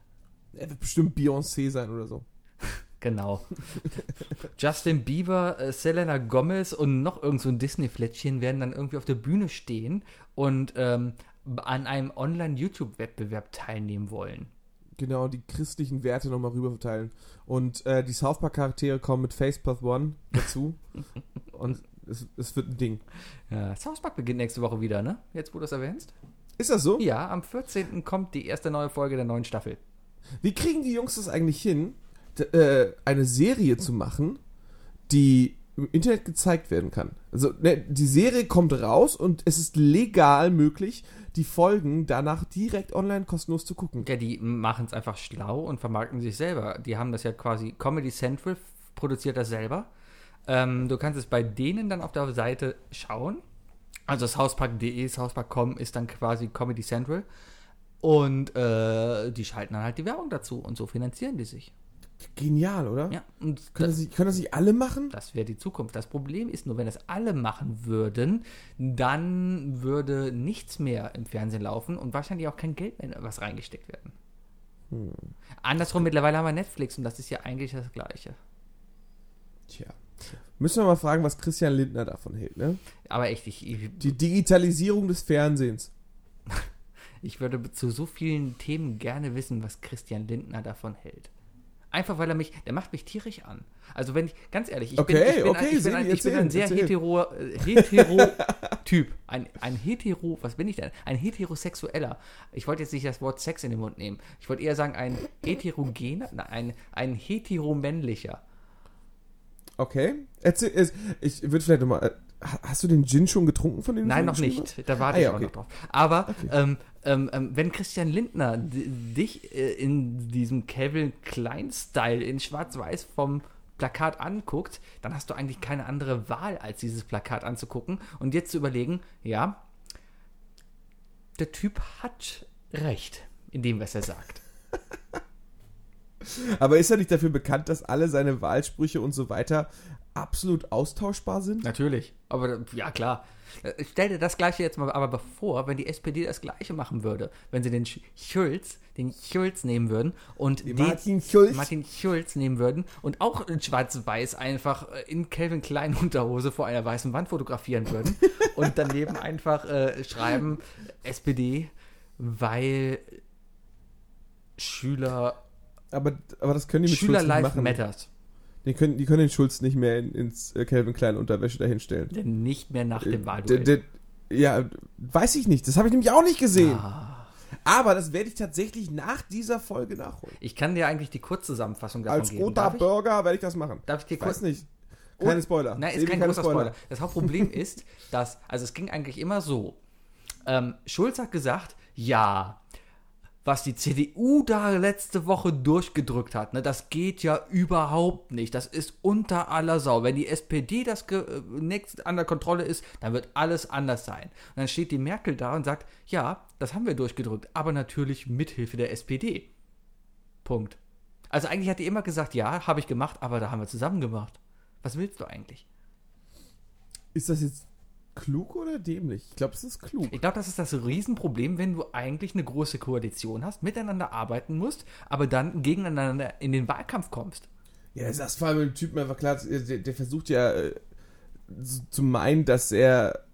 Er wird bestimmt Beyoncé sein oder so. Genau. Justin Bieber, äh, Selena Gomez und noch irgend so ein Disney-Flättchen werden dann irgendwie auf der Bühne stehen und ähm, an einem Online-YouTube-Wettbewerb teilnehmen wollen. Genau, die christlichen Werte nochmal rüber verteilen. Und äh, die South Park-Charaktere kommen mit Face Plus One dazu. und es, es wird ein Ding. Ja, South Park beginnt nächste Woche wieder, ne? Jetzt, wo du es erwähnst. Ist das so? Ja, am 14. kommt die erste neue Folge der neuen Staffel. Wie kriegen die Jungs das eigentlich hin, äh, eine Serie zu machen, die im Internet gezeigt werden kann? Also, ne, die Serie kommt raus und es ist legal möglich, die Folgen danach direkt online kostenlos zu gucken. Ja, die machen es einfach schlau und vermarkten sich selber. Die haben das ja quasi, Comedy Central produziert das selber. Ähm, du kannst es bei denen dann auf der Seite schauen. Also southpark.de, southpark.com ist dann quasi Comedy Central. Und äh, die schalten dann halt die Werbung dazu und so finanzieren die sich. Genial, oder? Ja, und Können, das, nicht- können das nicht alle machen? Das wäre die Zukunft. Das Problem ist nur, wenn das alle machen würden, dann würde nichts mehr im Fernsehen laufen und wahrscheinlich auch kein Geld mehr, was reingesteckt werden. Hm. Andersrum, mittlerweile haben wir Netflix und das ist ja eigentlich das Gleiche. Tja. Müssen wir mal fragen, was Christian Lindner davon hält, ne? Aber echt, ich, ich, Die Digitalisierung des Fernsehens. ich würde zu so vielen Themen gerne wissen, was Christian Lindner davon hält. Einfach weil er mich, der macht mich tierisch an. Also wenn ich, ganz ehrlich, ich bin, Okay, ich bin, okay, ein, ich bin, Sebi, ein, ich bin erzähl, ein sehr erzähl. hetero, äh, hetero Typ. Ein, ein hetero, was bin ich denn? Ein heterosexueller. Ich wollte jetzt nicht das Wort Sex in den Mund nehmen. Ich wollte eher sagen ein heterogener, nein, ein, ein heteromännlicher. Okay. Erzähl, ich würde vielleicht nochmal. äh, Hast du den Gin schon getrunken von dem? Nein, noch nicht. Da warte Ah, ich ja, aber okay. noch drauf. Aber Okay. ähm, ähm, ähm, wenn Christian Lindner dich äh, in diesem Calvin Klein-Style in Schwarz-Weiß vom Plakat anguckt, dann hast du eigentlich keine andere Wahl, als dieses Plakat anzugucken und jetzt zu überlegen, ja, der Typ hat recht in dem, was er sagt. Aber ist er nicht dafür bekannt, dass alle seine Wahlsprüche und so weiter absolut austauschbar sind? Natürlich. Aber ja, klar. Äh, Stell dir das Gleiche jetzt mal aber bevor, wenn die SPD das Gleiche machen würde. Wenn sie den Sch- Schulz, den Schulz nehmen würden und Die den Martin Schulz. Martin Schulz nehmen würden und auch in schwarz-weiß einfach äh, in Calvin Klein Unterhose vor einer weißen Wand fotografieren würden und daneben einfach äh, schreiben SPD, weil Schüler, Aber, aber das können die mit Schüler Schulz nicht Life machen. Matters. Die können, die können den Schulz nicht mehr in, ins äh, Calvin Klein Unterwäsche dahinstellen. Denn nicht mehr nach dem Äh, Wahlduell. Ja, weiß ich nicht. Das habe ich nämlich auch nicht gesehen. Ah. Aber das werde ich tatsächlich nach dieser Folge nachholen. Ich kann dir eigentlich die Kurzzusammenfassung davon Als geben. Darf ich? Burger werde ich das machen. Darf ich dir Ich weiß kurz? nicht. Keine Spoiler. Nein, ist kein großer Spoiler. Das Hauptproblem ist, dass, also es ging eigentlich immer so. Ähm, Schulz hat gesagt, ja, was die CDU da letzte Woche durchgedrückt hat, ne, das geht ja überhaupt nicht. Das ist unter aller Sau. Wenn die SPD das äh, nächst an der Kontrolle ist, dann wird alles anders sein. Und dann steht die Merkel da und sagt, ja, das haben wir durchgedrückt, aber natürlich mithilfe der SPD. Punkt. Also eigentlich hat die immer gesagt, ja, habe ich gemacht, aber da haben wir zusammen gemacht. Was willst du eigentlich? Ist das jetzt klug oder dämlich? Ich glaube, es ist klug. Ich glaube, das ist das Riesenproblem, wenn du eigentlich eine große Koalition hast, miteinander arbeiten musst, aber dann gegeneinander in den Wahlkampf kommst. Ja, das ist vor allem dem Typen einfach klar, der, der versucht ja äh, zu- meinen, dass er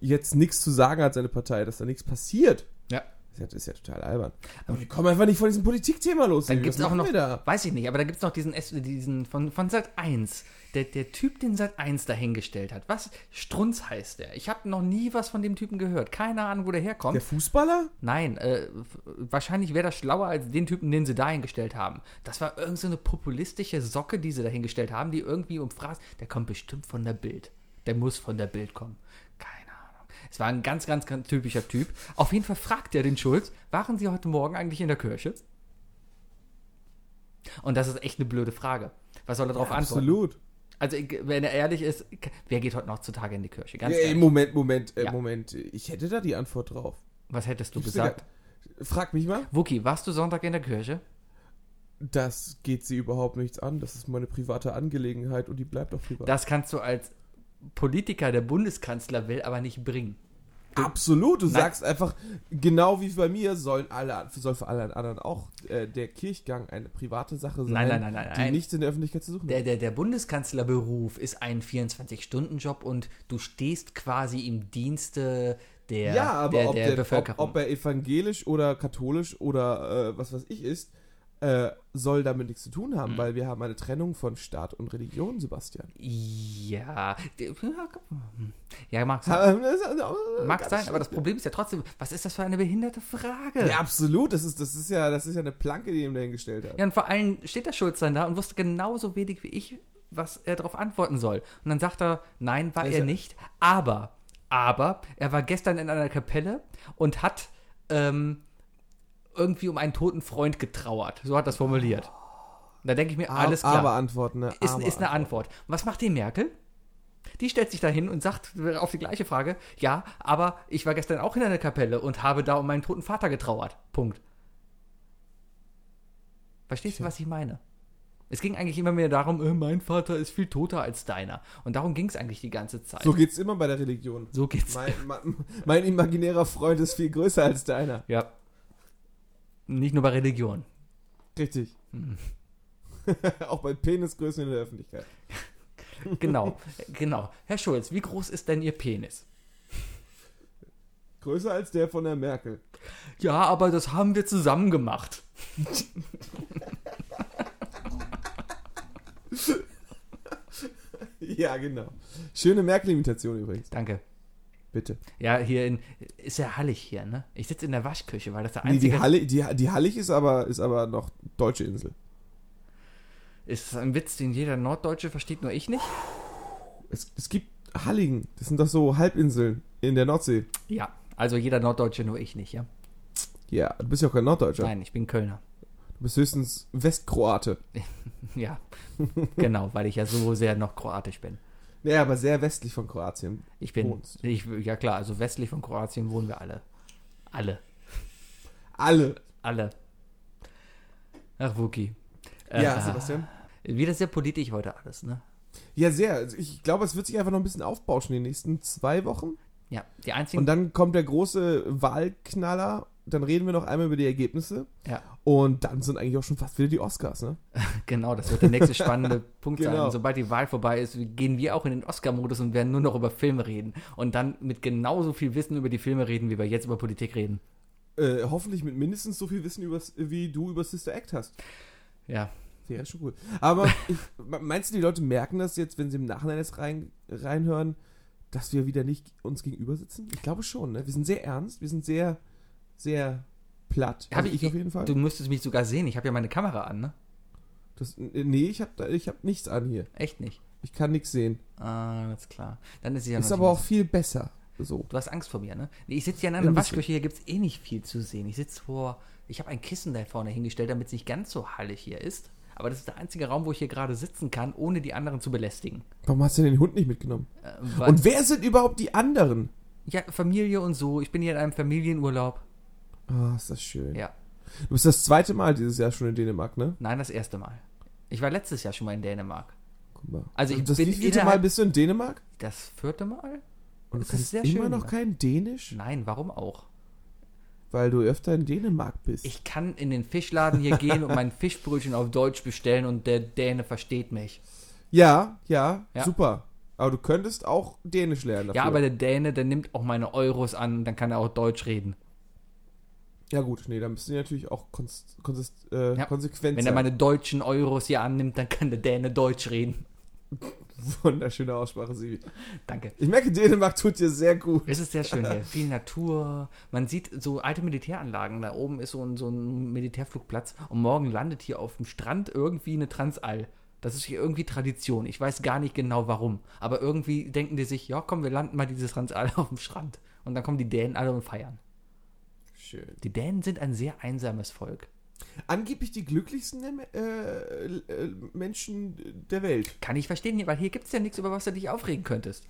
jetzt nichts zu sagen hat, seine Partei, dass da nichts passiert. Ja. Das ist ja, total albern. Aber wir kommen einfach nicht von diesem Politikthema los. Dann gibt es auch noch, da? weiß ich nicht, aber da gibt es noch diesen, diesen von, von Sat 1. Der, der Typ, den Sat 1 dahingestellt hat. Was? Strunz heißt der. Ich habe noch nie was von dem Typen gehört. Keine Ahnung, wo der herkommt. Der Fußballer? Nein, äh, wahrscheinlich wäre das schlauer als den Typen, den sie dahingestellt haben. Das war irgend so eine populistische Socke, die sie dahingestellt haben, die irgendwie umfragt, der kommt bestimmt von der Bild. Der muss von der Bild kommen. Keine Ahnung. Es war ein ganz, ganz, ganz typischer Typ. Auf jeden Fall fragt er den Schulz, waren Sie heute Morgen eigentlich in der Kirche? Und das ist echt eine blöde Frage. Was soll er darauf antworten? Absolut. Also, wenn er ehrlich ist, wer geht heute noch zutage in die Kirche? Ganz ehrlich. Moment, Moment, äh, Ja. Moment. Ich hätte da die Antwort drauf. Was hättest du Gibt's gesagt? da- Frag mich mal. Wookie, warst du Sonntag in der Kirche? Das geht sie überhaupt nichts an. Das ist meine private Angelegenheit und die bleibt auch privat. Das kannst du als Politiker, der Bundeskanzler will, aber nicht bringen. Absolut, du Nein. sagst einfach, genau wie bei mir, sollen alle, soll für alle anderen auch äh, der Kirchgang eine private Sache sein, Nein, nein, die nein. nichts in der Öffentlichkeit zu suchen Der, hat. der, der Bundeskanzlerberuf ist ein 24-Stunden-Job und du stehst quasi im Dienste der, ja, aber der, ob, der der, ob, Bevölkerung. ob er evangelisch oder katholisch oder äh, was weiß ich ist, äh, soll damit nichts zu tun Mhm. haben, weil wir haben eine Trennung von Staat und Religion, Sebastian. ja, ja, mag sein. Mag sein, aber das Problem ist ja trotzdem, was ist das für eine behinderte Frage? Ja, absolut. Das ist, das ist ja, das ist ja eine Planke, die ihm dahingestellt hat. Ja, und vor allem steht der Schulz dann da und wusste genauso wenig wie ich, was er darauf antworten soll. Und dann sagt er, nein, war ist er nicht. Aber, aber, er war gestern in einer Kapelle und hat ähm, irgendwie um einen toten Freund getrauert. So hat das formuliert. Da denke ich mir, alles klar. Aber Antworten, ne? ist, ist eine Antwort. Und was macht die Merkel? Die stellt sich da hin und sagt auf die gleiche Frage, ja, aber ich war gestern auch in einer Kapelle und habe da um meinen toten Vater getrauert. Punkt. Verstehst du, was ich meine? Es ging eigentlich immer mehr darum, äh, mein Vater ist viel toter als deiner. Und darum ging es eigentlich die ganze Zeit. So geht's immer bei der Religion. so geht's. Mein, mein, mein imaginärer Freund ist viel größer als deiner. Ja. Nicht nur bei Religion. Richtig. Hm. Auch bei Penisgrößen in der Öffentlichkeit. Genau, genau. Herr Schulz, wie groß ist denn Ihr Penis? Größer als der von der Merkel. Ja, aber das haben wir zusammen gemacht. Ja, genau. Schöne Merkel-Imitation übrigens. Danke. Bitte. Ja, hier in, ist ja hallig hier, ne? Ich sitze in der Waschküche, weil das der Nee, einzige die, Halle, die, die Hallig ist aber, ist aber noch deutsche Insel. ist ein Witz, den jeder Norddeutsche versteht, nur ich nicht. Es, es gibt Halligen. Das sind doch so Halbinseln in der Nordsee. Ja, also jeder Norddeutsche, nur ich nicht, ja. Ja, du bist ja auch kein Norddeutscher. Nein, ich bin Kölner. Du bist höchstens Westkroate. Ja, genau, weil ich ja so sehr noch kroatisch bin. Naja, aber sehr westlich von Kroatien. Ich bin, Wohnst. ich, ja klar, also westlich von Kroatien wohnen wir alle. Alle, Alle. alle. Ach, Wookie. Ja, Äh, Sebastian? Wieder sehr politisch heute alles, ne? Ja, sehr. Also ich glaube, es wird sich einfach noch ein bisschen aufbauschen in den nächsten zwei Wochen. Ja, die einzigen. Und dann kommt der große Wahlknaller. Dann reden wir noch einmal über die Ergebnisse. ja, Und dann sind eigentlich auch schon fast wieder die Oscars, ne? genau, das wird der nächste spannende Punkt sein. Genau. Und sobald die Wahl vorbei ist, gehen wir auch in den Oscar-Modus und werden nur noch über Filme reden. Und dann mit genauso viel Wissen über die Filme reden, wie wir jetzt über Politik reden. Äh, hoffentlich mit mindestens so viel Wissen, übers, wie du über Sister Act hast. Ja, Wäre schon cool. Aber ich, meinst du, die Leute merken das jetzt, wenn sie im Nachhinein jetzt rein, reinhören, dass wir wieder nicht uns gegenüber sitzen? Ich glaube schon, ne? Wir sind sehr ernst, wir sind sehr, sehr platt. Hab Also ich- ich auf jeden Fall. du müsstest mich sogar sehen. Ich habe ja meine Kamera an, ne? Das, nee, ich habe ich hab nichts an hier. Echt nicht. Ich kann nichts sehen. Ah, alles klar. Dann ist sie ja ist aber auch viel besser. so. Du hast Angst vor mir, ne? Nee, ich sitze hier in einer Ein bisschen. Waschküche, hier gibt es eh nicht viel zu sehen. Ich sitze vor, ich habe ein Kissen da vorne hingestellt, damit es nicht ganz so hallig hier ist. Aber das ist der einzige Raum, wo ich hier gerade sitzen kann, ohne die anderen zu belästigen. Warum hast du denn den Hund nicht mitgenommen? Äh, Und wer sind überhaupt die anderen? ja, Familie und so. Ich bin hier in einem Familienurlaub. Ah, ist das schön. Ja. Du bist das zweite Mal dieses Jahr schon in Dänemark, ne? Nein, das erste Mal. Ich war letztes Jahr schon mal in Dänemark. Guck mal. Also ich Und das bin wievielte Mal bist du in Dänemark? Das vierte Mal? Und du Es ist kannst sehr immer schön, noch kein Dänisch? Nein, warum auch? Weil du öfter in Dänemark bist. Ich kann in den Fischladen hier gehen und mein Fischbrötchen auf Deutsch bestellen und der Däne versteht mich. ja, ja, Ja. super. Aber du könntest auch Dänisch lernen. Dafür. Ja, aber der Däne, der nimmt auch meine Euros an und dann kann er auch Deutsch reden. Ja, gut, nee, da müssen die natürlich auch kons konsist äh, Ja. konsequent Wenn er meine deutschen Euros hier annimmt, dann kann der Däne Deutsch reden. Wunderschöne Aussprache, Sivi. Danke. Ich merke, Dänemark tut dir sehr gut. Es ist sehr schön hier. Viel Natur. Man sieht so alte Militäranlagen. Da oben ist so ein, so ein Militärflugplatz. Und morgen landet hier auf dem Strand irgendwie eine Transall. Das ist hier irgendwie Tradition. Ich weiß gar nicht genau warum. Aber irgendwie denken die sich, ja komm, wir landen mal diese Transall auf dem Strand. Und dann kommen die Dänen alle und feiern. Schön. Die Dänen sind ein sehr einsames Volk. Angeblich die glücklichsten äh, äh, Menschen der Welt. Kann ich verstehen, weil hier gibt es ja nichts, über was du dich aufregen könntest.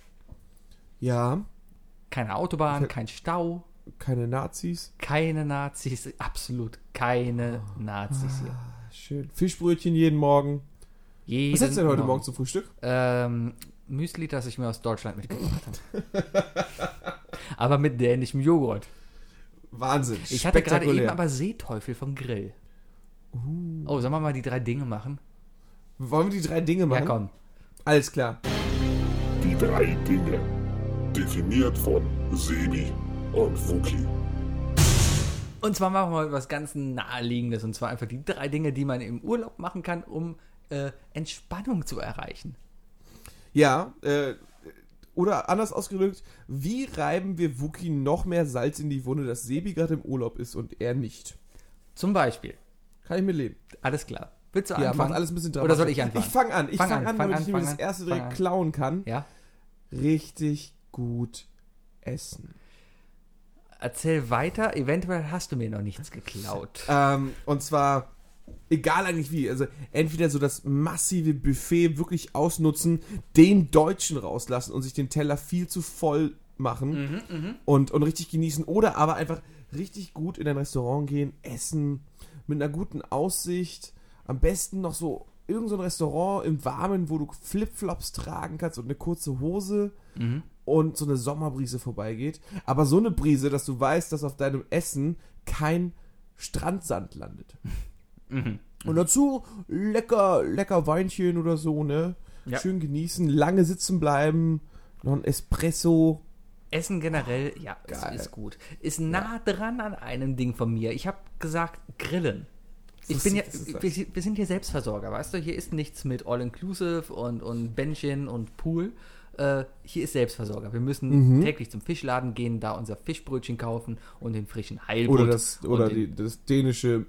Ja, Keine Autobahn, Okay. kein Stau, keine Nazis. keine Nazis, absolut keine Nazis hier. Ah, schön. Fischbrötchen jeden Morgen. Jeden Was hast du denn heute Morgen. Morgen zum Frühstück? Ähm, Müsli, das ich mir aus Deutschland mitgebracht habe. aber mit dänischem Joghurt. Wahnsinn. Ich hatte gerade eben aber Seeteufel vom Grill. Uh. Oh, sollen wir mal die drei Dinge machen? Wollen wir die drei Dinge machen? Ja, komm. Alles klar. Die drei Dinge. Definiert von Sebi und Wookie. Und zwar machen wir was ganz Naheliegendes. Und zwar einfach die drei Dinge, die man im Urlaub machen kann, um äh, Entspannung zu erreichen. Ja, äh, oder anders ausgedrückt, wie reiben wir Wookie noch mehr Salz in die Wunde, dass Sebi gerade im Urlaub ist und er nicht? Zum Beispiel. Kann ich mit leben. Alles klar. Willst du Ja, anfangen? macht alles ein bisschen Oder soll ich anfangen? Ich fange an. Ich Fang fange an, an, fang damit an, ich mir fang das erste fang direkt an. klauen kann. Ja? Richtig gut essen. Erzähl weiter. Eventuell hast du mir noch nichts geklaut. Ähm, und zwar, egal eigentlich wie, also entweder so das massive Buffet wirklich ausnutzen, den Deutschen rauslassen und sich den Teller viel zu voll machen und, und richtig genießen oder aber einfach richtig gut in ein Restaurant gehen, essen, mit einer guten Aussicht, am besten noch so irgend so ein Restaurant im Warmen, wo du Flipflops tragen kannst und eine kurze Hose und so eine Sommerbrise vorbeigeht. Aber so eine Brise, dass du weißt, dass auf deinem Essen kein Strandsand landet. Und dazu lecker, lecker Weinchen oder so, ne? Ja. Schön genießen, lange sitzen bleiben, noch ein Espresso. Essen generell, ja, Geil. ist gut. Ist nah dran an einem Ding von mir. Ich habe gesagt, grillen. Ich bin ja, wir, wir sind hier Selbstversorger, weißt du? Hier ist nichts mit All-Inclusive und, und Bändchen und Pool. Äh, hier ist Selbstversorger. Wir müssen Mhm. täglich zum Fischladen gehen, da unser Fischbrötchen kaufen und den frischen Heilbutt Oder das, oder die, das dänische,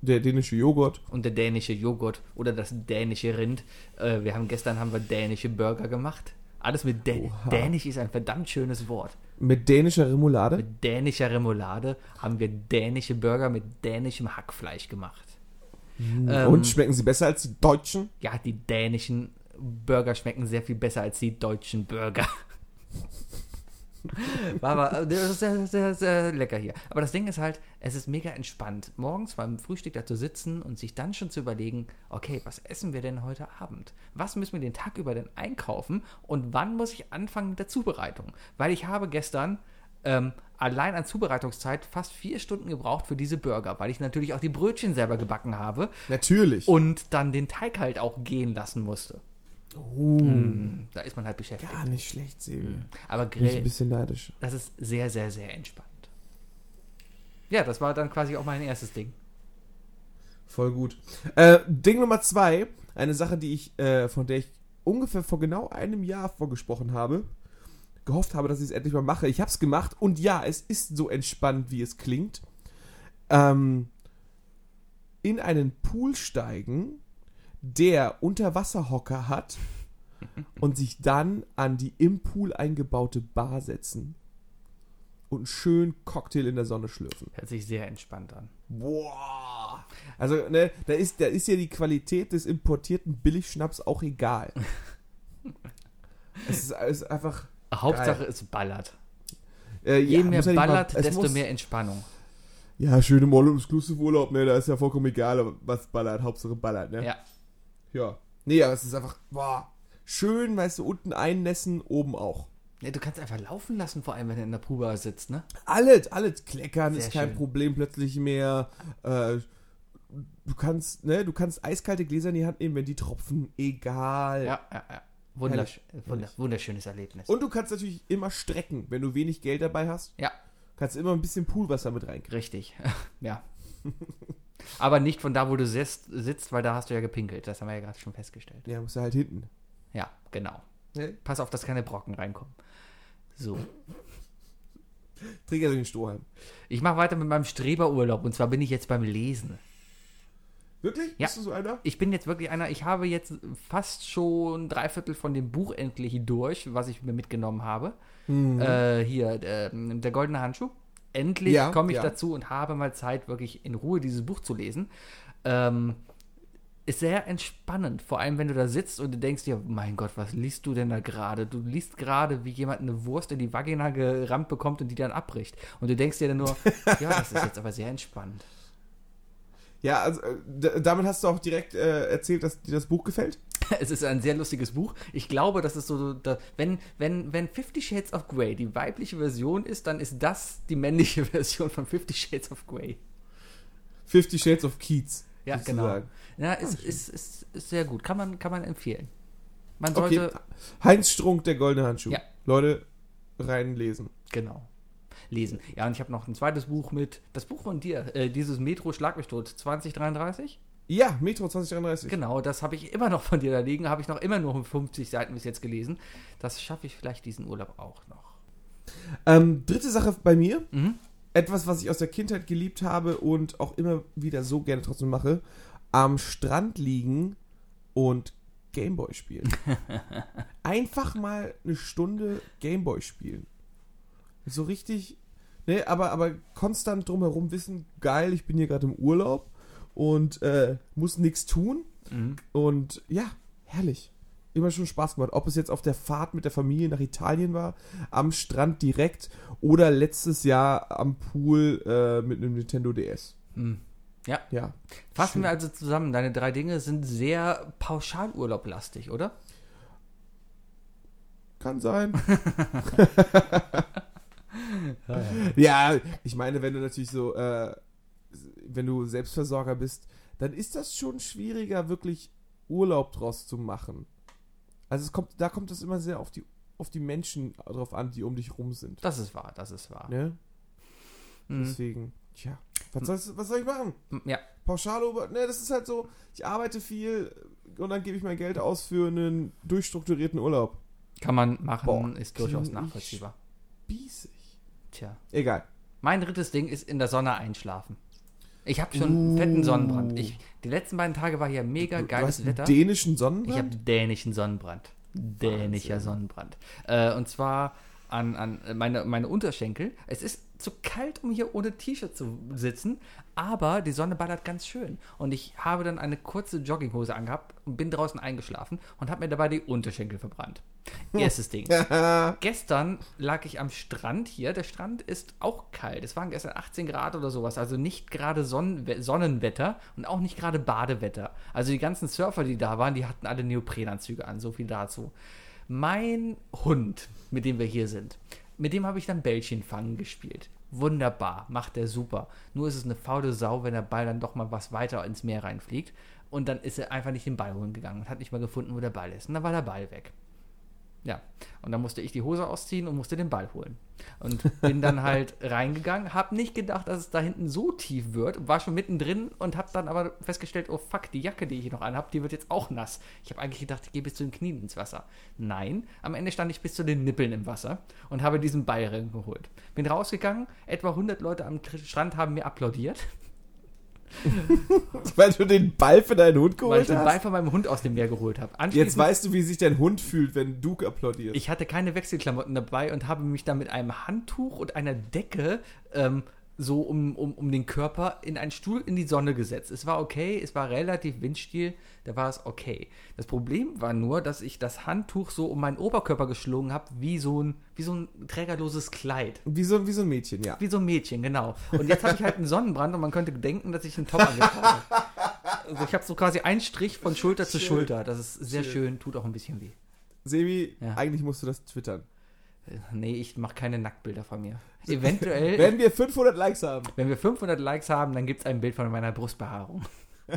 der dänische Joghurt. und der dänische Joghurt oder das dänische Rind. Äh, wir haben gestern haben wir dänische Burger gemacht. Alles mit Dä Oha. Dänisch ist ein verdammt schönes Wort. Mit dänischer Remoulade. Mit dänischer Remoulade haben wir dänische Burger mit dänischem Hackfleisch gemacht. Ähm, und schmecken sie besser als die deutschen? Ja, die dänischen Burger schmecken sehr viel besser als die deutschen Burger. War aber das ist sehr, sehr, sehr lecker hier. Aber das Ding ist halt, es ist mega entspannt, morgens beim Frühstück da zu sitzen und sich dann schon zu überlegen, okay, was essen wir denn heute Abend? Was müssen wir den Tag über denn einkaufen? Und wann muss ich anfangen mit der Zubereitung? Weil ich habe gestern ähm, allein an Zubereitungszeit fast vier Stunden gebraucht für diese Burger, weil ich natürlich auch die Brötchen selber gebacken habe Natürlich. und dann den Teig halt auch gehen lassen musste. Oh, Hm, Da ist man halt beschäftigt. gar nicht schlecht, Sebi. Aber Bin ich ein Grill, bisschen neidisch. das ist sehr, sehr, sehr entspannt. Ja, das war dann quasi auch mein erstes Ding. Voll gut. Äh, Ding Nummer zwei, eine Sache, die ich, äh, von der ich ungefähr vor genau einem Jahr vorgesprochen habe, gehofft habe, dass ich es endlich mal mache. Ich habe es gemacht und ja, es ist so entspannt, wie es klingt. Ähm, in einen Pool steigen, der Unterwasserhocker hat und sich dann an die im Pool eingebaute Bar setzen und einen schönen Cocktail in der Sonne schlürfen. Hört sich sehr entspannt an. Boah. Also, ne, da ist, da ist ja die Qualität des importierten Billigschnaps auch egal. es, ist, es ist einfach. Hauptsache es ballert. Äh, Je ja, mehr ja ballert, mal- es desto muss- mehr Entspannung. Ja, schöne Moll und Urlaub, ne, da ist ja vollkommen egal, was ballert, Hauptsache ballert, ne? Ja. Ja. Nee, aber es ist einfach, boah, schön, weißt du, unten einnässen, oben auch. Ja, du kannst einfach laufen lassen, vor allem wenn du in der Puba sitzt, ne? Alles, alles kleckern Sehr ist kein schön. Problem plötzlich mehr. Äh, du kannst, ne, du kannst eiskalte Gläser in die Hand nehmen, wenn die tropfen, egal. Ja, ja, ja. Wundersch wunder wunderschönes Erlebnis. Und du kannst natürlich immer strecken, wenn du wenig Geld dabei hast. ja, Kannst immer ein bisschen Poolwasser mit reinkriegen. richtig. ja. Aber nicht von da, wo du sitzt, sitzt, weil da hast du ja gepinkelt. Das haben wir ja gerade schon festgestellt. Ja, musst du halt hinten. Ja, genau. Ne? Pass auf, dass keine Brocken reinkommen. So. Trink also den Strohhalm. Ich mache weiter mit meinem Streberurlaub und zwar bin ich jetzt beim Lesen. Wirklich? Ja. Bist du so einer? Ich bin jetzt wirklich einer, ich habe jetzt fast schon drei Viertel von dem Buch endlich durch, was ich mir mitgenommen habe. Mhm. Äh, hier, äh, der goldene Handschuh. Endlich Ja, komme ich ja. dazu und habe mal Zeit, wirklich in Ruhe dieses Buch zu lesen. Ähm, ist sehr entspannend, vor allem wenn du da sitzt und du denkst dir, mein Gott, was liest du denn da gerade? Du liest gerade, wie jemand eine Wurst in die Vagina gerammt bekommt und die dann abbricht. Und du denkst dir dann nur, ja, das ist jetzt aber sehr entspannt. Ja, also äh, damit hast du auch direkt äh, erzählt, dass dir das Buch gefällt. Es ist ein sehr lustiges Buch. Ich glaube, das ist so, da, wenn, wenn, wenn Fifty Shades of Grey die weibliche Version ist, dann ist das die männliche Version von Fifty Shades of Grey. Fifty Shades of Keats. Ja, sozusagen. genau. Ja, ist, ist, ist, ist sehr gut. Kann man, kann man empfehlen. Man Okay. sollte, Heinz Strunk, der goldene Handschuh. Ja. Leute, reinlesen. genau, lesen. Ja, und ich habe noch ein zweites Buch mit, das Buch von dir, äh, dieses Metro Schlag mich tot 2033. Ja, Metro 2033. Genau, das habe ich immer noch von dir da liegen, habe ich noch immer nur 50 Seiten bis jetzt gelesen. Das schaffe ich vielleicht diesen Urlaub auch noch. Ähm, dritte Sache bei mir. Mhm. Etwas, was ich aus der Kindheit geliebt habe und auch immer wieder so gerne trotzdem mache. Am Strand liegen und Gameboy spielen. Einfach mal eine Stunde Gameboy spielen. So richtig, ne, aber, aber konstant drumherum wissen, geil, ich bin hier gerade im Urlaub und äh, muss nichts tun. Mhm. Und ja, herrlich. Immer schon Spaß gemacht. Ob es jetzt auf der Fahrt mit der Familie nach Italien war, am Strand direkt oder letztes Jahr am Pool äh, mit einem Nintendo DS. Mhm. Ja. Ja. Fassen Schön. wir also zusammen, deine drei Dinge sind sehr pauschalurlaublastig, oder? Kann sein. ja, ich meine, wenn du natürlich so, äh, wenn du Selbstversorger bist, dann ist das schon schwieriger, wirklich Urlaub draus zu machen. Also es kommt, da kommt es immer sehr auf die, auf die Menschen drauf an, die um dich rum sind. Das ist wahr, das ist wahr. Ne? Mhm. Deswegen, tja, was, soll's- was soll ich machen? Ja, Pauschalo, ne, das ist halt so, ich arbeite viel und dann gebe ich mein Geld aus für einen durchstrukturierten Urlaub. kann man machen, Boah, ist durchaus nachvollziehbar. Biesig. Tja. Egal. Mein drittes Ding ist in der Sonne einschlafen. Ich habe schon einen fetten Sonnenbrand. Ich, die letzten beiden Tage war hier mega Du hast geiles einen Wetter. dänischen Ich habe Sonnenbrand? dänischen Sonnenbrand. Dänischer Sonnenbrand. Äh, und zwar an, an meine, meine Unterschenkel. Es ist zu kalt, um hier ohne T-Shirt zu sitzen, aber die Sonne ballert ganz schön. Und ich habe dann eine kurze Jogginghose angehabt und bin draußen eingeschlafen und habe mir dabei die Unterschenkel verbrannt. Erstes Ding. Gestern lag ich am Strand hier. Der Strand ist auch kalt. Es waren gestern 18 Grad oder sowas. Also nicht gerade Sonnenwe Sonnenwetter und auch nicht gerade Badewetter. Also die ganzen Surfer, die da waren, die hatten alle Neoprenanzüge an. So viel dazu. Mein Hund, mit dem wir hier sind, mit dem habe ich dann Bällchenfangen gespielt. Wunderbar, macht er super. Nur ist es eine faule Sau, wenn der Ball dann doch mal was weiter ins Meer reinfliegt. Und dann ist er einfach nicht den Ball holen gegangen und hat nicht mal gefunden, wo der Ball ist. Und dann war der Ball weg. Ja, und dann musste ich die Hose ausziehen und musste den Ball holen. Und bin dann halt reingegangen, habe nicht gedacht, dass es da hinten so tief wird, war schon mittendrin und habe dann aber festgestellt, oh fuck, die Jacke, die ich hier noch anhabe, die wird jetzt auch nass. Ich habe eigentlich gedacht, ich gehe bis zu den Knien ins Wasser. Nein, am Ende stand ich bis zu den Nippeln im Wasser und habe diesen Ball reingeholt. Bin rausgegangen, etwa 100 Leute am Tr- Strand haben mir applaudiert. Weil du den Ball für deinen Hund weil geholt ich den hast? Ball von meinem Hund aus dem Meer geholt habe. Jetzt weißt du, wie sich dein Hund fühlt, wenn du applaudierst. Ich hatte keine Wechselklamotten dabei und habe mich dann mit einem Handtuch und einer Decke ähm, so um, um, um den Körper in einen Stuhl in die Sonne gesetzt. Es war okay, es war relativ windstill, da war es okay. Das Problem war nur, dass ich das Handtuch so um meinen Oberkörper geschlungen habe, wie so ein, wie so ein trägerloses Kleid. wie, so, wie so ein Mädchen, ja. Wie so ein Mädchen, genau. Und jetzt habe ich halt einen Sonnenbrand und man könnte denken, dass ich einen Top angetragen habe. Also ich habe so quasi einen Strich von Schulter zu Schön. Schulter. Das ist sehr Schön. schön, tut auch ein bisschen weh. Sebi, Ja. eigentlich musst du das twittern. Nee, ich mache keine Nacktbilder von mir. Eventuell, Wenn wir 500 Likes haben. wenn wir 500 Likes haben, dann gibt es ein Bild von meiner Brustbehaarung.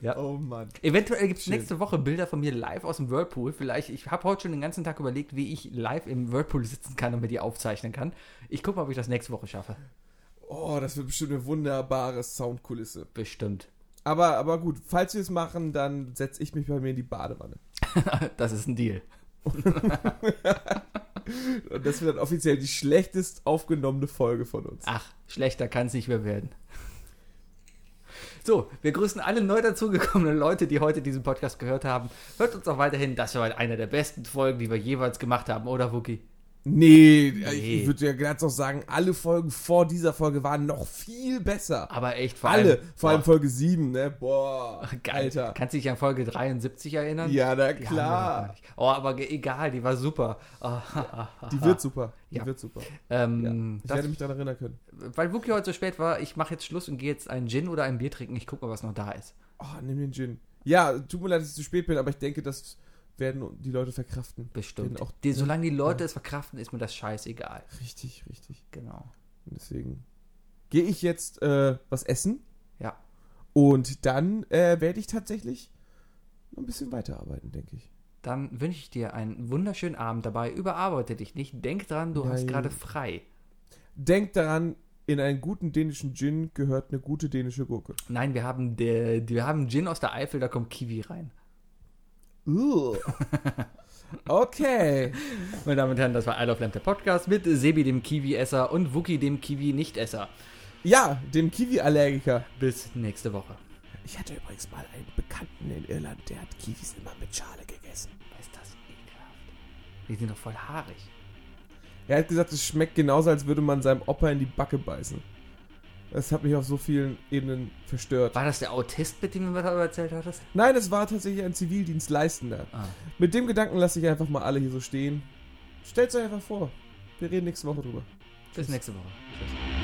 ja. Oh Mann. Eventuell gibt es nächste Woche Bilder von mir live aus dem Whirlpool. Vielleicht, ich habe heute schon den ganzen Tag überlegt, wie ich live im Whirlpool sitzen kann und mir die aufzeichnen kann. Ich gucke mal, ob ich das nächste Woche schaffe. Oh, das wird bestimmt eine wunderbare Soundkulisse. Bestimmt. Aber, aber gut, falls wir es machen, dann setze ich mich bei mir in die Badewanne. Das ist ein Deal. Und das wird dann offiziell die schlechtest aufgenommene Folge von uns. Ach, schlechter kann es nicht mehr werden. So, wir grüßen alle neu dazugekommenen Leute, die heute diesen Podcast gehört haben. Hört uns auch weiterhin. Das war eine der besten Folgen, die wir jeweils gemacht haben, oder Wookie? Nee, Nee. ich würde ja ganz auch sagen, alle Folgen vor dieser Folge waren noch viel besser. Aber echt vor Alle, allem. vor allem Boah, Folge 7, ne? Boah, geil. Alter. Kannst du dich an Folge 73 erinnern? Ja, na Die klar. Oh, aber egal, die war super. Oh, Die wird super. Die Ja. wird super. ähm, Ja. Ich das, werde mich daran erinnern können. weil Wookie heute so spät war, ich mache jetzt Schluss und gehe jetzt einen Gin oder ein Bier trinken. Ich gucke mal, was noch da ist. Oh, nimm den Gin. Ja, tut mir leid, dass ich zu spät bin, aber ich denke, das werden die Leute verkraften. Bestimmt. Auch- die, solange die Leute es verkraften, ist mir das scheißegal. Richtig, richtig. Genau. Und deswegen gehe ich jetzt äh, was essen Ja. und dann äh, werde ich tatsächlich noch ein bisschen weiterarbeiten, denke ich. Dann wünsche ich dir einen wunderschönen Abend dabei. Überarbeite dich nicht. Denk dran, du hast Nein. gerade frei. Denkt daran, in einen guten dänischen Gin gehört eine gute dänische Gurke. Nein, wir haben, der, wir haben Gin aus der Eifel, da kommt Kiwi rein. Uh. okay. Meine Damen und Herren, das war I Love Lamp, der Podcast mit Sebi, dem Kiwi-Esser und Wookie, dem Kiwi-Nicht-Esser. Ja, dem Kiwi-Allergiker. Bis nächste Woche. Ich hatte übrigens mal einen Bekannten in Irland, der hat Kiwis immer mit Schale gegessen. Ist das ekelhaft. Die sind doch voll haarig. Er hat gesagt, es schmeckt genauso, als würde man seinem Opa in die Backe beißen. Das hat mich auf so vielen Ebenen verstört. War das der Autist, mit dem du darüber erzählt hattest? Nein, es war tatsächlich ein Zivildienstleistender. Ah. Mit dem Gedanken lasse ich einfach mal alle hier so stehen. Stellt euch einfach vor. Wir reden nächste Woche drüber. Bis nächste Woche.